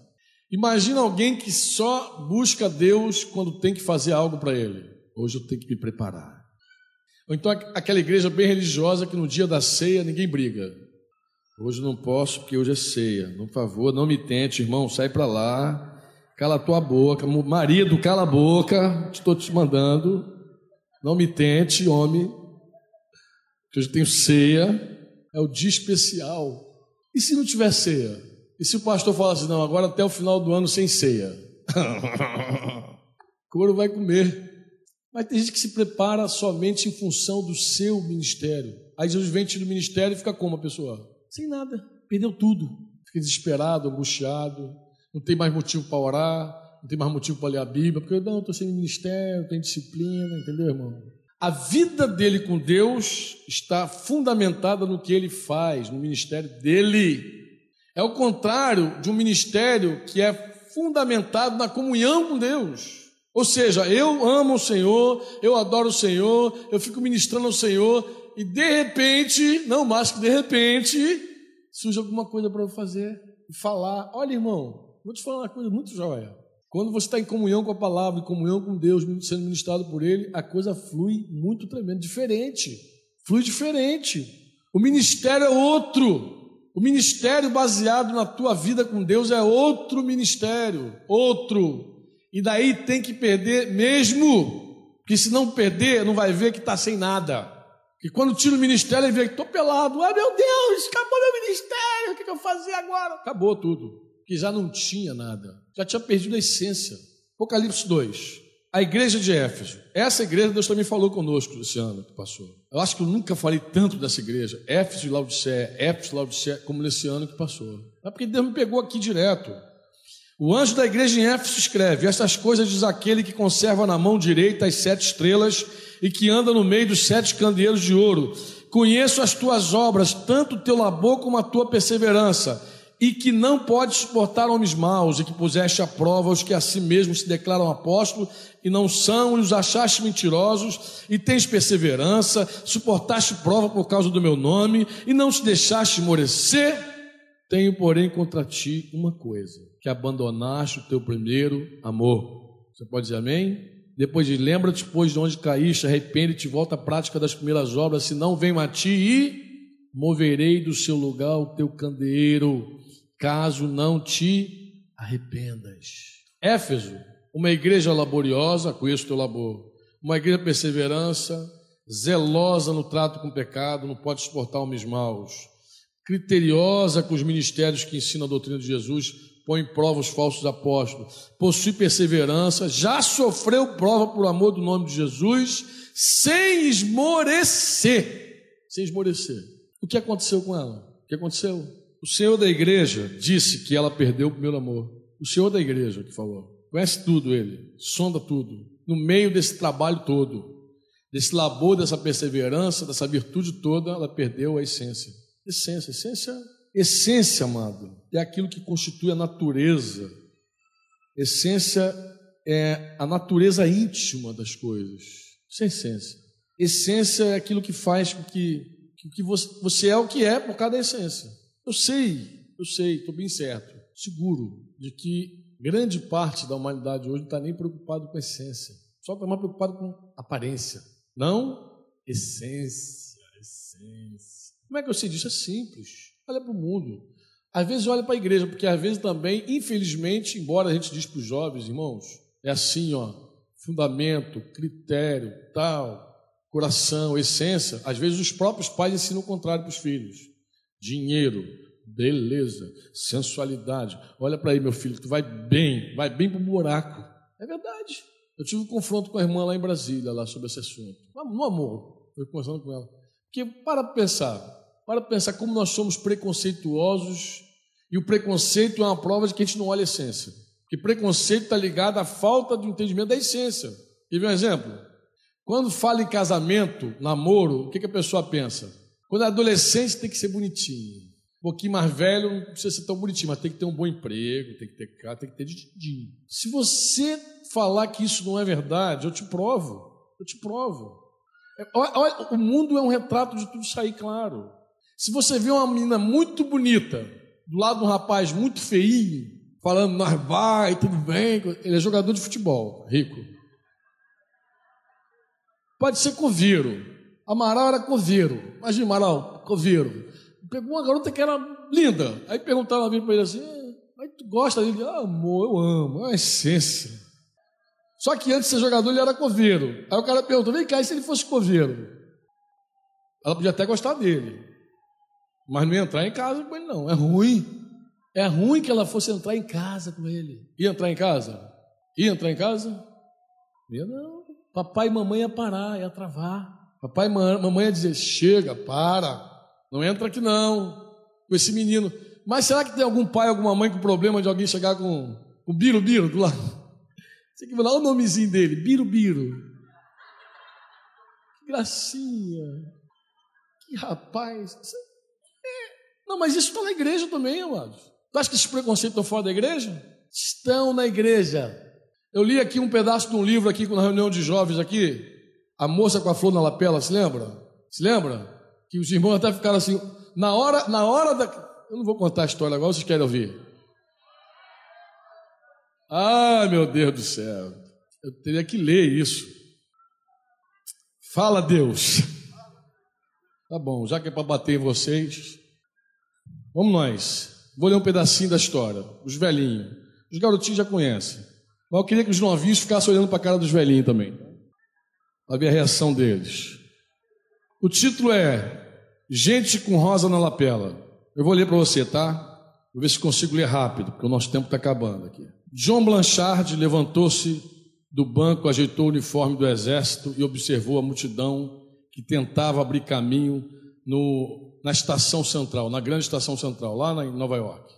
Imagina alguém que só busca Deus quando tem que fazer algo para Ele. Hoje eu tenho que me preparar. Ou então aquela igreja bem religiosa que no dia da ceia ninguém briga. Hoje não posso porque hoje é ceia. Por favor, não me tente, irmão, sai para lá. Cala a tua boca. Marido, cala a boca. Estou te mandando. Não me tente, homem. Hoje tenho ceia. É o dia especial. E se não tiver ceia? E se o pastor falar assim, não, agora até o final do ano sem ceia? *laughs* Couro vai comer. Mas tem gente que se prepara somente em função do seu ministério. Aí Jesus vem do ministério e fica como a pessoa? Sem nada, perdeu tudo. Fica desesperado, angustiado, não tem mais motivo para orar, não tem mais motivo para ler a Bíblia, porque não, estou sem ministério, tenho disciplina, entendeu, irmão? A vida dele com Deus está fundamentada no que ele faz, no ministério dele. É o contrário de um ministério que é fundamentado na comunhão com Deus. Ou seja, eu amo o Senhor, eu adoro o Senhor, eu fico ministrando ao Senhor, e de repente, não mais que de repente, surge alguma coisa para eu fazer e falar. Olha, irmão, vou te falar uma coisa muito joia. Quando você está em comunhão com a palavra, em comunhão com Deus, sendo ministrado por Ele, a coisa flui muito tremendo, diferente. Flui diferente. O ministério é outro. O ministério baseado na tua vida com Deus é outro ministério, outro. E daí tem que perder mesmo, porque se não perder, não vai ver que está sem nada. E quando tira o ministério, ele vê que estou pelado. Ai meu Deus, acabou meu ministério, o que, que eu fazer agora? Acabou tudo. Que já não tinha nada, já tinha perdido a essência. Apocalipse 2. A igreja de Éfeso. Essa igreja Deus também falou conosco esse ano que passou. Eu acho que eu nunca falei tanto dessa igreja. Éfeso e Laodiceia, Éfeso e Laodiceia, como nesse ano que passou. É porque Deus me pegou aqui direto. O anjo da igreja em Éfeso escreve: Essas coisas diz aquele que conserva na mão direita as sete estrelas e que anda no meio dos sete candeeiros de ouro. Conheço as tuas obras, tanto o teu labor como a tua perseverança, e que não podes suportar homens maus, e que puseste à prova os que a si mesmos se declaram apóstolos e não são, e os achaste mentirosos, e tens perseverança, suportaste prova por causa do meu nome, e não te deixaste esmorecer. Tenho, porém, contra ti uma coisa que abandonaste o teu primeiro amor. Você pode dizer amém? Depois de lembra-te, pois, de onde caíste, arrepende-te, volta à prática das primeiras obras, se não venho a ti e moverei do seu lugar o teu candeeiro, caso não te arrependas. Éfeso, uma igreja laboriosa, conheço o teu labor, uma igreja perseverança, zelosa no trato com o pecado, não pode suportar homens maus, criteriosa com os ministérios que ensinam a doutrina de Jesus, põe em prova os falsos apóstolos, possui perseverança, já sofreu prova por amor do nome de Jesus, sem esmorecer. Sem esmorecer. O que aconteceu com ela? O que aconteceu? O Senhor da igreja disse que ela perdeu o primeiro amor. O Senhor da igreja que falou. Conhece tudo ele, sonda tudo. No meio desse trabalho todo, desse labor, dessa perseverança, dessa virtude toda, ela perdeu a essência. Essência, essência Essência, amado, é aquilo que constitui a natureza. Essência é a natureza íntima das coisas. Isso é essência. Essência é aquilo que faz com que, que você, você é o que é por causa da essência. Eu sei, eu sei, estou bem certo, seguro de que grande parte da humanidade hoje não está nem preocupado com a essência. Só está mais preocupado com aparência. Não essência, essência. Como é que eu sei disso? É simples. Olha para o mundo. Às vezes olha para a igreja, porque às vezes também, infelizmente, embora a gente diz para os jovens, irmãos, é assim, ó, fundamento, critério, tal. coração, essência, às vezes os próprios pais ensinam o contrário para os filhos. Dinheiro, beleza, sensualidade. Olha para aí, meu filho, tu vai bem, vai bem para o buraco. É verdade. Eu tive um confronto com a irmã lá em Brasília, lá sobre esse assunto. No amor, eu conversando com ela. Porque para pensar, para pensar como nós somos preconceituosos e o preconceito é uma prova de que a gente não olha a essência. Que preconceito está ligado à falta de entendimento da essência. Quer ver um exemplo? Quando fala em casamento, namoro, o que, que a pessoa pensa? Quando é adolescente tem que ser bonitinho. Um pouquinho mais velho não precisa ser tão bonitinho, mas tem que ter um bom emprego, tem que ter cara, tem que ter din Se você falar que isso não é verdade, eu te provo. Eu te provo. É, olha, o mundo é um retrato de tudo aí, claro. Se você vê uma menina muito bonita do lado de um rapaz muito feinho, falando nós vai, tudo bem, ele é jogador de futebol, rico. Pode ser coveiro. Amaral era coveiro. Imagina, Amaral, coveiro. Pegou uma garota que era linda. Aí perguntava para ele assim: Aí tu gosta dele? Ah, amor, eu amo, é uma essência. Só que antes de ser jogador, ele era coveiro. Aí o cara perguntou: vem cá, e se ele fosse coveiro? Ela podia até gostar dele, mas não ia entrar em casa com ele, não. É ruim. É ruim que ela fosse entrar em casa com ele. Ia entrar em casa? Ia entrar em casa? Ia não. Papai e mamãe ia parar, ia travar. Papai e mamãe ia dizer: chega, para, não entra aqui não, com esse menino. Mas será que tem algum pai, alguma mãe com problema de alguém chegar com o biro-biro do lado? *laughs* Você que lá o nomezinho dele, biro-biro. Que gracinha. Que rapaz. É. Não, mas isso está na igreja também, amados. Tu acha que esses preconceitos estão fora da igreja? Estão na igreja. Eu li aqui um pedaço de um livro aqui na reunião de jovens aqui, a moça com a flor na lapela, se lembra? Se lembra? Que os irmãos até ficaram assim, na hora, na hora da. Eu não vou contar a história agora, vocês querem ouvir? Ah, meu Deus do céu. Eu teria que ler isso. Fala, Deus. Tá bom, já que é para bater em vocês, vamos nós. Vou ler um pedacinho da história. Os velhinhos. Os garotinhos já conhecem. Mas eu queria que os novinhos ficassem olhando para a cara dos velhinhos também, para ver a reação deles. O título é Gente com Rosa na Lapela. Eu vou ler para você, tá? Vou ver se consigo ler rápido, porque o nosso tempo está acabando aqui. John Blanchard levantou-se do banco, ajeitou o uniforme do exército e observou a multidão que tentava abrir caminho no, na estação central, na grande estação central, lá em Nova York.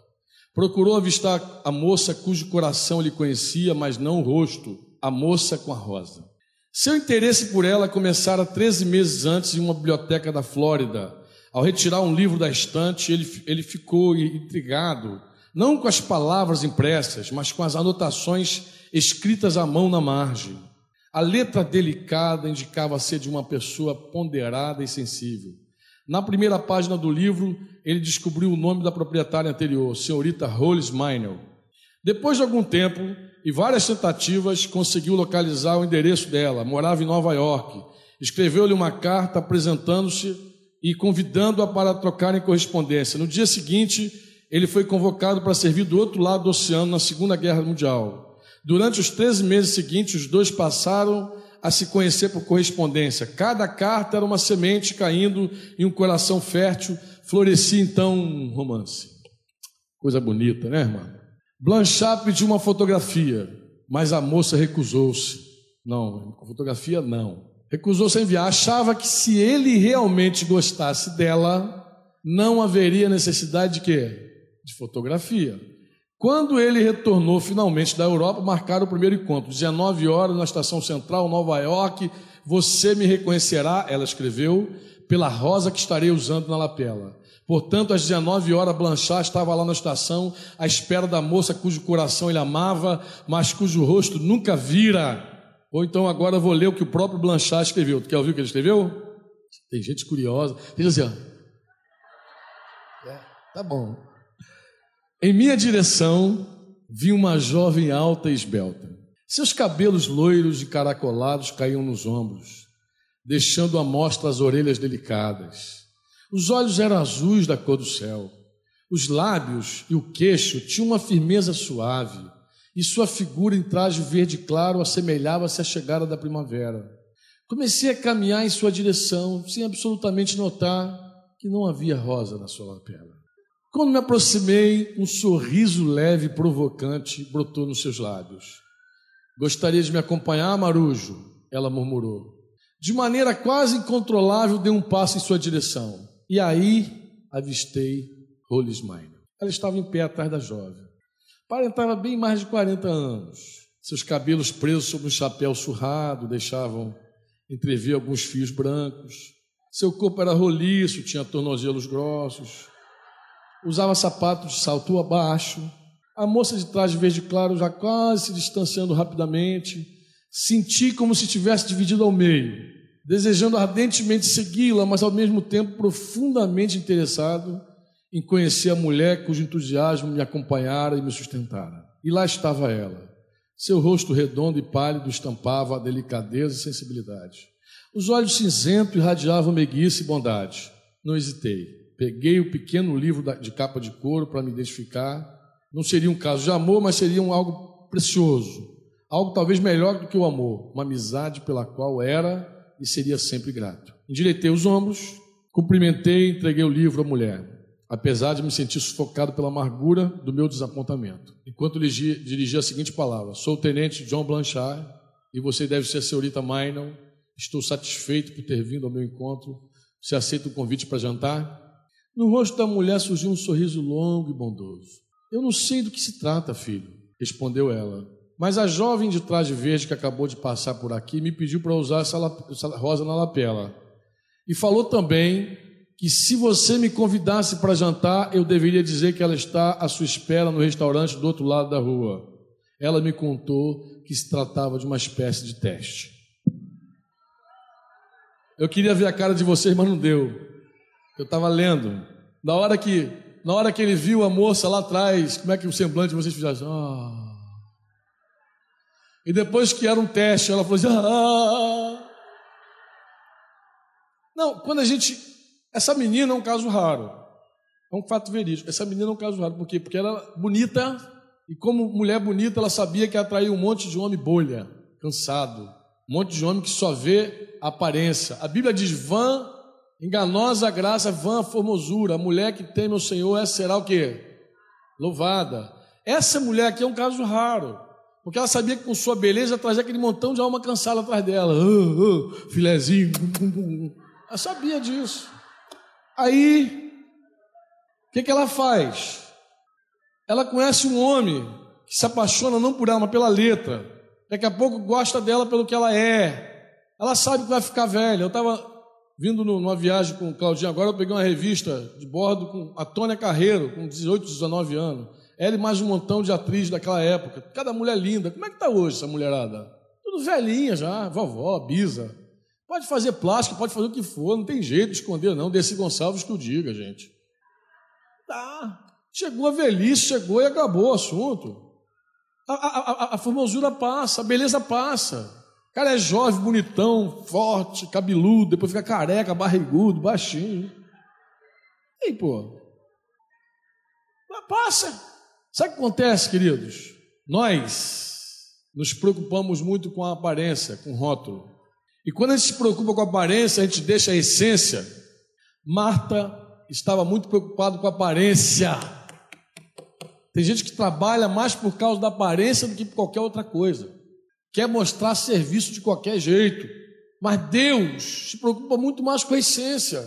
Procurou avistar a moça cujo coração lhe conhecia, mas não o rosto, a moça com a rosa. Seu interesse por ela começara 13 meses antes em uma biblioteca da Flórida. Ao retirar um livro da estante, ele, ele ficou intrigado, não com as palavras impressas, mas com as anotações escritas à mão na margem. A letra delicada indicava ser de uma pessoa ponderada e sensível. Na primeira página do livro, ele descobriu o nome da proprietária anterior, senhorita Hollis Minor. Depois de algum tempo e várias tentativas, conseguiu localizar o endereço dela. Morava em Nova York. Escreveu-lhe uma carta apresentando-se e convidando-a para trocar em correspondência. No dia seguinte, ele foi convocado para servir do outro lado do oceano na Segunda Guerra Mundial. Durante os 13 meses seguintes, os dois passaram a se conhecer por correspondência. Cada carta era uma semente caindo em um coração fértil, florescia então um romance. Coisa bonita, né, irmã? Blanchard pediu uma fotografia, mas a moça recusou-se. Não, fotografia não. Recusou-se a enviar. Achava que se ele realmente gostasse dela, não haveria necessidade de quê? De fotografia. Quando ele retornou finalmente da Europa, marcaram o primeiro encontro, 19 horas na estação central, Nova York. Você me reconhecerá, ela escreveu, pela rosa que estarei usando na lapela. Portanto, às 19 horas, Blanchard estava lá na estação, à espera da moça cujo coração ele amava, mas cujo rosto nunca vira. Ou então agora vou ler o que o próprio Blanchard escreveu. Tu quer ouvir o que ele escreveu? Tem gente curiosa. Diz assim, ó. É, tá bom. Em minha direção vi uma jovem alta e esbelta. Seus cabelos loiros e caracolados caíam nos ombros, deixando à mostra as orelhas delicadas. Os olhos eram azuis da cor do céu. Os lábios e o queixo tinham uma firmeza suave, e sua figura em traje verde claro assemelhava-se à chegada da primavera. Comecei a caminhar em sua direção, sem absolutamente notar que não havia rosa na sua lapela. Quando me aproximei, um sorriso leve e provocante brotou nos seus lábios. Gostaria de me acompanhar, Marujo? Ela murmurou. De maneira quase incontrolável, dei um passo em sua direção. E aí avistei Rolls Minor. Ela estava em pé atrás da jovem. Aparentava bem mais de 40 anos. Seus cabelos presos sob um chapéu surrado deixavam entrever alguns fios brancos. Seu corpo era roliço, tinha tornozelos grossos. Usava sapatos de salto abaixo. A moça de traje verde claro já quase se distanciando rapidamente. Senti como se tivesse dividido ao meio, desejando ardentemente segui-la, mas ao mesmo tempo profundamente interessado em conhecer a mulher cujo entusiasmo me acompanhara e me sustentara. E lá estava ela. Seu rosto redondo e pálido estampava a delicadeza e sensibilidade. Os olhos cinzentos irradiavam meiguice e bondade. Não hesitei. Peguei o pequeno livro de capa de couro para me identificar. Não seria um caso de amor, mas seria um algo precioso. Algo talvez melhor do que o amor. Uma amizade pela qual era e seria sempre grato. Endireitei os ombros, cumprimentei e entreguei o livro à mulher apesar de me sentir sufocado pela amargura do meu desapontamento. Enquanto dirigia a seguinte palavra: Sou o tenente John Blanchard e você deve ser a senhorita Minor. Estou satisfeito por ter vindo ao meu encontro. Você aceita o convite para jantar? No rosto da mulher surgiu um sorriso longo e bondoso. Eu não sei do que se trata, filho, respondeu ela. Mas a jovem de traje verde que acabou de passar por aqui me pediu para usar essa, essa rosa na lapela. E falou também que se você me convidasse para jantar, eu deveria dizer que ela está à sua espera no restaurante do outro lado da rua. Ela me contou que se tratava de uma espécie de teste. Eu queria ver a cara de vocês, mas não deu. Eu estava lendo. Na hora que, na hora que ele viu a moça lá atrás, como é que o semblante de vocês fizeram? Ah. E depois que era um teste, ela falou assim: ah. Não, quando a gente essa menina é um caso raro. É um fato verídico. Essa menina é um caso raro. Por quê? Porque ela era bonita e, como mulher bonita, ela sabia que atraía um monte de homem bolha, cansado. Um monte de homem que só vê a aparência. A Bíblia diz: vã, enganosa graça, vã formosura. A mulher que teme o Senhor, essa será o quê? Louvada. Essa mulher aqui é um caso raro. Porque ela sabia que com sua beleza trazia aquele montão de alma cansada atrás dela. Oh. Ela sabia disso. Aí, o que, que ela faz? Ela conhece um homem que se apaixona não por ela, mas pela letra. Daqui a pouco gosta dela pelo que ela é. Ela sabe que vai ficar velha. Eu estava vindo numa viagem com o Claudinho agora, eu peguei uma revista de bordo com a Tônia Carreiro, com 18, 19 anos. Ela e mais um montão de atrizes daquela época. Cada mulher linda. Como é que está hoje essa mulherada? Tudo velhinha já, vovó, bisa. Pode fazer plástico, pode fazer o que for, não tem jeito de esconder, não. Desse Gonçalves que o diga, gente. Tá. Chegou a velhice, chegou e acabou o assunto. A, a, a, a formosura passa, a beleza passa. O cara é jovem, bonitão, forte, cabeludo, depois fica careca, barrigudo, baixinho. E aí, pô? Passa. Sabe o que acontece, queridos? Nós nos preocupamos muito com a aparência, com o rótulo. E quando a gente se preocupa com a aparência, a gente deixa a essência. Marta estava muito preocupada com a aparência. Tem gente que trabalha mais por causa da aparência do que por qualquer outra coisa. Quer mostrar serviço de qualquer jeito. Mas Deus se preocupa muito mais com a essência.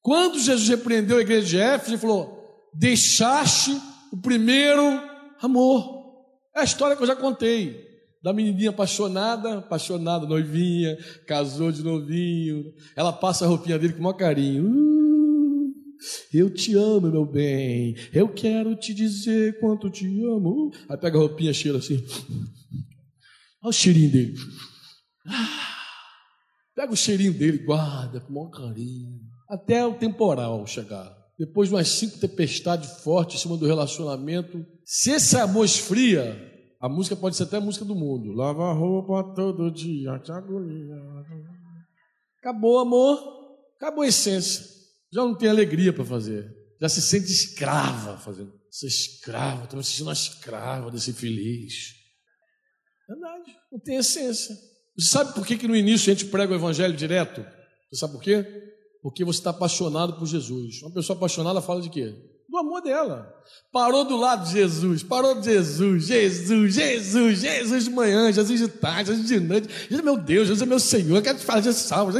Quando Jesus repreendeu a igreja de Éfeso, ele falou: Deixaste o primeiro amor. É a história que eu já contei da menininha apaixonada, apaixonada, noivinha, casou de novinho. Ela passa a roupinha dele com o maior carinho. Uh, eu te amo, meu bem. Eu quero te dizer quanto te amo. Aí pega a roupinha, cheira assim. Olha o cheirinho dele. Pega o cheirinho dele, guarda com o maior carinho. Até o temporal chegar. Depois de umas cinco tempestades fortes em cima do relacionamento. Se esse amor esfria, a música pode ser até a música do mundo. Lava a roupa todo dia, te agonia. Acabou amor, acabou a essência. Já não tem alegria para fazer. Já se sente escrava fazendo. Ser escrava, estou me sentindo uma escrava desse feliz. Verdade, não tem essência. Você sabe por que, que no início a gente prega o evangelho direto? Você sabe por quê? Porque você está apaixonado por Jesus. Uma pessoa apaixonada fala de quê? Do amor dela. Parou do lado de Jesus, parou de Jesus, Jesus, Jesus, Jesus de manhã, Jesus de tarde, Jesus de noite. Jesus é meu Deus, Jesus é meu Senhor, quero te fazer salvo.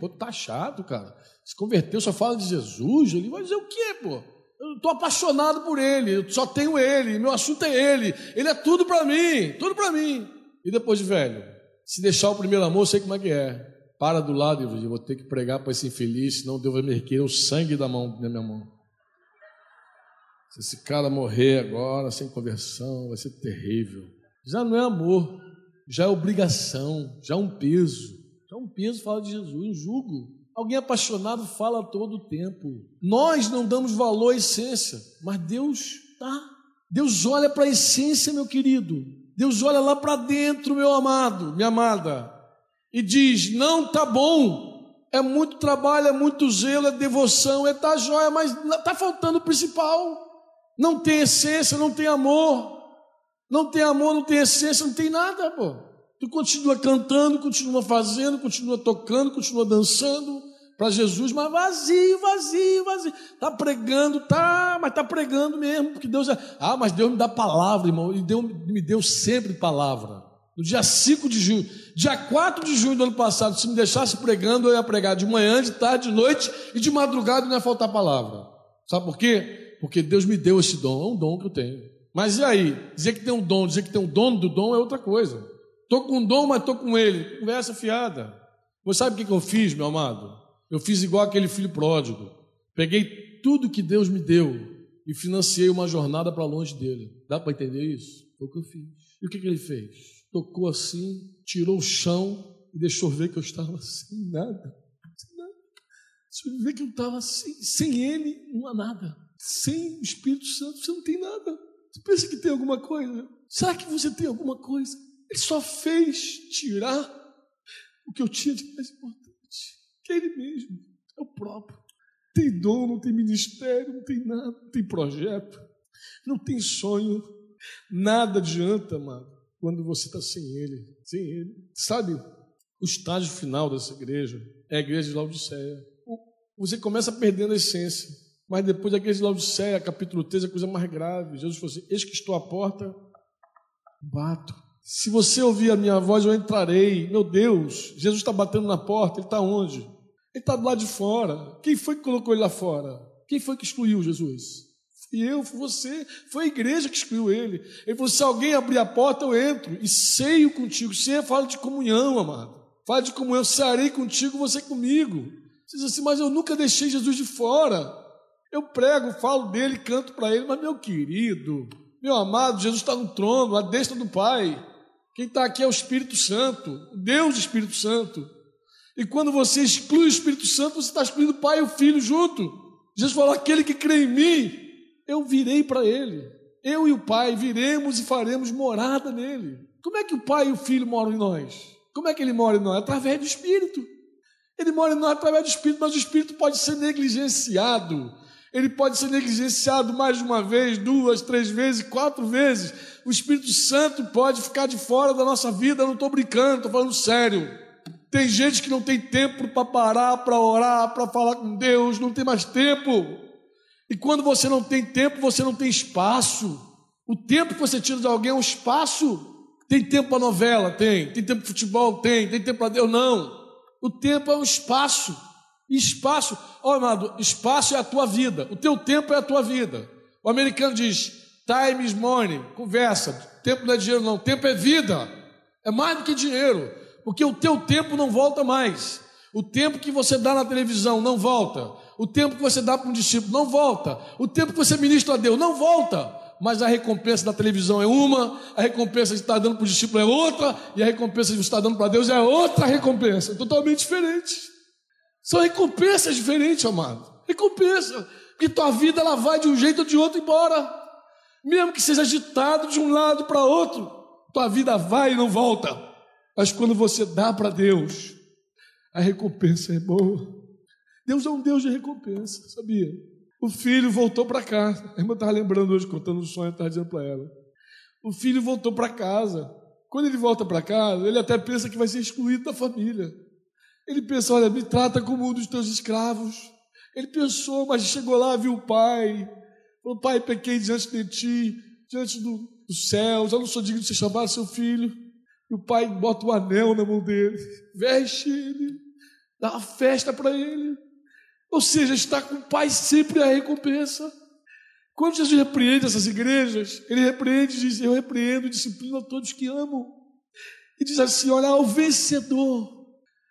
Pô, tá chato, cara. Se converteu, só fala de Jesus. Ele vai dizer o quê, pô? Eu estou apaixonado por Ele, eu só tenho Ele, meu assunto é Ele, Ele é tudo para mim, tudo para mim. E depois de velho, se deixar o primeiro amor, sei como é que é. Para do lado e vou ter que pregar para esse infeliz, senão Deus vai me requerer o sangue da mão da minha mão. Se esse cara morrer agora sem conversão, vai ser terrível. Já não é amor, já é obrigação, já é um peso. Já é um peso fala de Jesus, um jugo. Alguém apaixonado fala todo o tempo. Nós não damos valor à essência, mas Deus dá. Deus olha para a essência, meu querido. Deus olha lá para dentro, meu amado, minha amada, e diz: Não tá bom. É muito trabalho, é muito zelo, é devoção, é tá joia, mas tá faltando o principal. Não tem essência, não tem amor. Não tem amor, não tem essência, não tem nada, pô. Tu continua cantando, continua fazendo, continua tocando, continua dançando para Jesus, mas vazio, vazio, vazio. Tá pregando, tá, mas tá pregando mesmo, porque Deus é. Ah, mas Deus me dá palavra, irmão. Ele deu, me deu sempre palavra. No dia 5 de junho, dia 4 de junho do ano passado, se me deixasse pregando, eu ia pregar de manhã, de tarde, de noite e de madrugada não ia faltar palavra. Sabe por quê? Porque Deus me deu esse dom, é um dom que eu tenho. Mas e aí? Dizer que tem um dom, dizer que tem um dono do dom é outra coisa. Estou com um dom, mas estou com ele. Conversa fiada. Você sabe o que eu fiz, meu amado? Eu fiz igual aquele filho pródigo. Peguei tudo que Deus me deu e financiei uma jornada para longe dele. Dá para entender isso? Foi o que eu fiz. E o que, que ele fez? Tocou assim, tirou o chão e deixou ver que eu estava sem nada. Sem nada. Deixou ver que eu estava assim. Sem ele, não há nada. Sem o Espírito Santo, você não tem nada. Você pensa que tem alguma coisa? Será que você tem alguma coisa? Ele só fez tirar o que eu tinha de mais importante, que é Ele mesmo, é o próprio. Tem dom, não tem ministério, não tem nada, não tem projeto, não tem sonho, nada adianta, amado, quando você está sem Ele, sem Ele. Sabe, o estágio final dessa igreja é a igreja de Laodiceia. Você começa perdendo a essência, mas depois da igreja de Laodiceia, capítulo 3, é a coisa mais grave. Jesus falou assim: Eis que estou à porta, bato. Se você ouvir a minha voz, eu entrarei. Meu Deus, Jesus está batendo na porta, ele está onde? Ele está do lado de fora. Quem foi que colocou ele lá fora? Quem foi que excluiu Jesus? Fui eu, você, foi a igreja que excluiu ele. Ele falou: se alguém abrir a porta, eu entro e ceio contigo. Ceia fala de comunhão, amado. Fala de comunhão, cearei contigo, você comigo. Você diz assim, mas eu nunca deixei Jesus de fora. Eu prego, falo dele, canto para ele, mas meu querido, meu amado, Jesus está no trono, à destra do Pai. Quem está aqui é o Espírito Santo, Deus Espírito Santo. E quando você exclui o Espírito Santo, você está excluindo o Pai e o Filho junto. Jesus falou: aquele que crê em mim, eu virei para ele. Eu e o Pai viremos e faremos morada nele. Como é que o Pai e o Filho moram em nós? Como é que ele mora em nós? Através do Espírito. Ele mora em nós através do Espírito, mas o Espírito pode ser negligenciado ele pode ser negligenciado mais de uma vez, duas, três vezes, quatro vezes. O Espírito Santo pode ficar de fora da nossa vida. Eu não estou brincando, estou falando sério. Tem gente que não tem tempo para parar, para orar, para falar com Deus, não tem mais tempo. E quando você não tem tempo, você não tem espaço. O tempo que você tira de alguém é um espaço. Tem tempo para novela? Tem. Tem tempo para futebol? Tem. Tem tempo para Deus? Não. O tempo é um espaço. Espaço, ó oh, amado, espaço é a tua vida, o teu tempo é a tua vida. O americano diz: time is money, conversa, tempo não é dinheiro, não, tempo é vida, é mais do que dinheiro, porque o teu tempo não volta mais. O tempo que você dá na televisão não volta. O tempo que você dá para um discípulo não volta. O tempo que você ministra a Deus não volta. Mas a recompensa da televisão é uma, a recompensa você está dando para o discípulo é outra, e a recompensa você está dando para Deus é outra recompensa, totalmente diferente. São recompensas diferentes, amado. Recompensa. Porque tua vida ela vai de um jeito ou de outro embora. Mesmo que seja agitado de um lado para outro, tua vida vai e não volta. Mas quando você dá para Deus, a recompensa é boa. Deus é um Deus de recompensa, sabia? O filho voltou para casa. A irmã estava lembrando hoje, contando o sonho, estava dizendo para ela. O filho voltou para casa Quando ele volta para casa, ele até pensa que vai ser excluído da família. Ele pensa: olha, me trata como um dos teus escravos. Ele pensou, mas chegou lá, viu o pai. Falou: pai, pequei diante de ti, diante do, do céu, já não sou digno de ser chamado seu filho. E o pai bota o um anel na mão dele, *laughs* veste ele, dá uma festa para ele. Ou seja, está com o pai sempre a recompensa. Quando Jesus repreende essas igrejas, ele repreende e diz: Eu repreendo e disciplino a todos que amo. E diz assim: Olha, ao vencedor,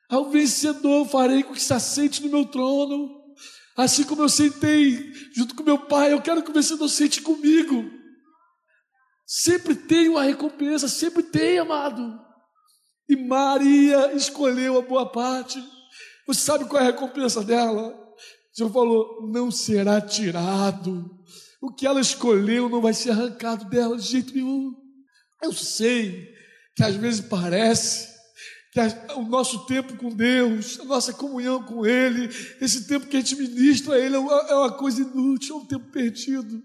ao vencedor farei com que se assente no meu trono. Assim como eu sentei junto com meu pai, eu quero que o vencedor sente comigo. Sempre tem uma recompensa, sempre tem, amado. E Maria escolheu a boa parte. Você sabe qual é a recompensa dela? O Senhor falou: não será tirado. O que ela escolheu não vai ser arrancado dela de jeito nenhum. Eu sei que às vezes parece que a, o nosso tempo com Deus, a nossa comunhão com Ele, esse tempo que a gente ministra a Ele é uma, é uma coisa inútil, é um tempo perdido.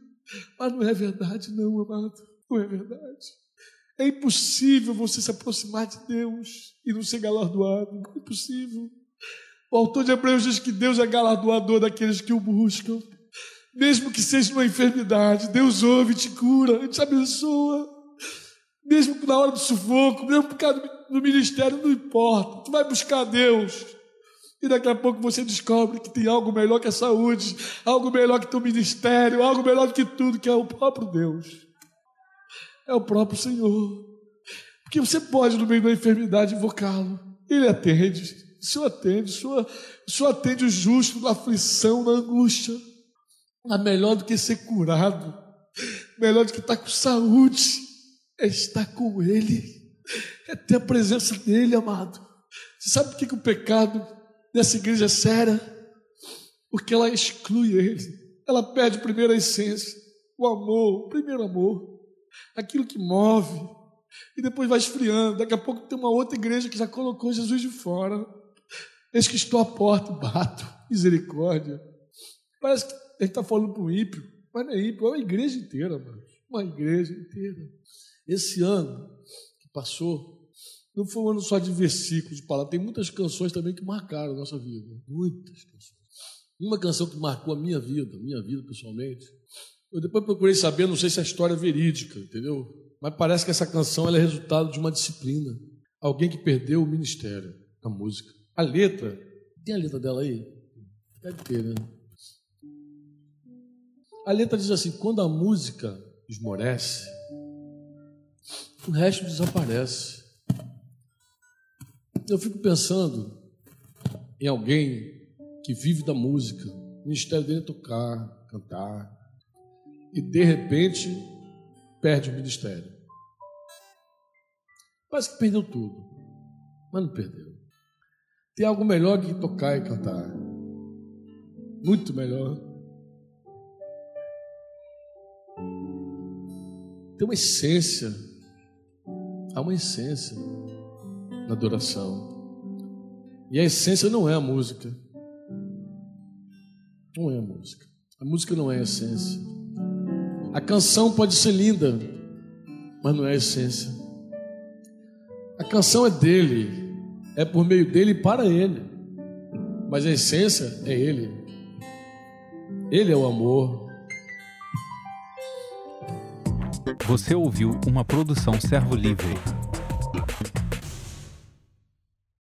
Mas não é verdade, não, amado. Não é verdade. É impossível você se aproximar de Deus e não ser galardoado. É impossível. O autor de Hebreus diz que Deus é galardoador daqueles que o buscam mesmo que seja uma enfermidade, Deus ouve, te cura, te abençoa. Mesmo que na hora do sufoco, mesmo por causa do ministério, não importa. Tu vai buscar Deus. E daqui a pouco você descobre que tem algo melhor que a saúde, algo melhor que teu ministério, algo melhor do que tudo, que é o próprio Deus. É o próprio Senhor. Porque você pode, no meio da enfermidade, invocá-lo. Ele atende. Senhor atende. O Senhor, o Senhor atende o justo na aflição, na angústia. Mas melhor do que ser curado, melhor do que estar com saúde, é estar com Ele, é ter a presença dEle, amado. Você sabe por que, que o pecado dessa igreja é séria? Porque ela exclui Ele, ela perde primeiro a essência, o amor, o primeiro amor, aquilo que move, e depois vai esfriando. Daqui a pouco tem uma outra igreja que já colocou Jesus de fora. Eis que estou à porta e *laughs* bato, misericórdia. Parece que gente está falando para o ímpio, mas não é ímpio, é uma igreja inteira, mano. Uma igreja inteira. Esse ano que passou, não foi um ano só de versículos, de palavras, tem muitas canções também que marcaram a nossa vida. Muitas canções. Uma canção que marcou a minha vida, minha vida pessoalmente. Eu depois procurei saber, não sei se a história é verídica, entendeu? Mas parece que essa canção é resultado de uma disciplina. Alguém que perdeu o ministério, a música. A letra, tem a letra dela aí? Deve ter, né? A letra diz assim: quando a música esmorece, o resto desaparece. Eu fico pensando em alguém que vive da música, o ministério dele é tocar, cantar, e de repente perde o ministério. Parece que perdeu tudo, mas não perdeu. Tem algo melhor que tocar e cantar. Muito melhor. tem uma essência, há uma essência na adoração. E a essência não é a música. Não é a música. A música não é a essência. A canção pode ser linda, mas não é a essência. A canção é dele, é por meio dele e para ele. Mas a essência é ele. Ele é o amor, Você ouviu uma produção Servo Livre.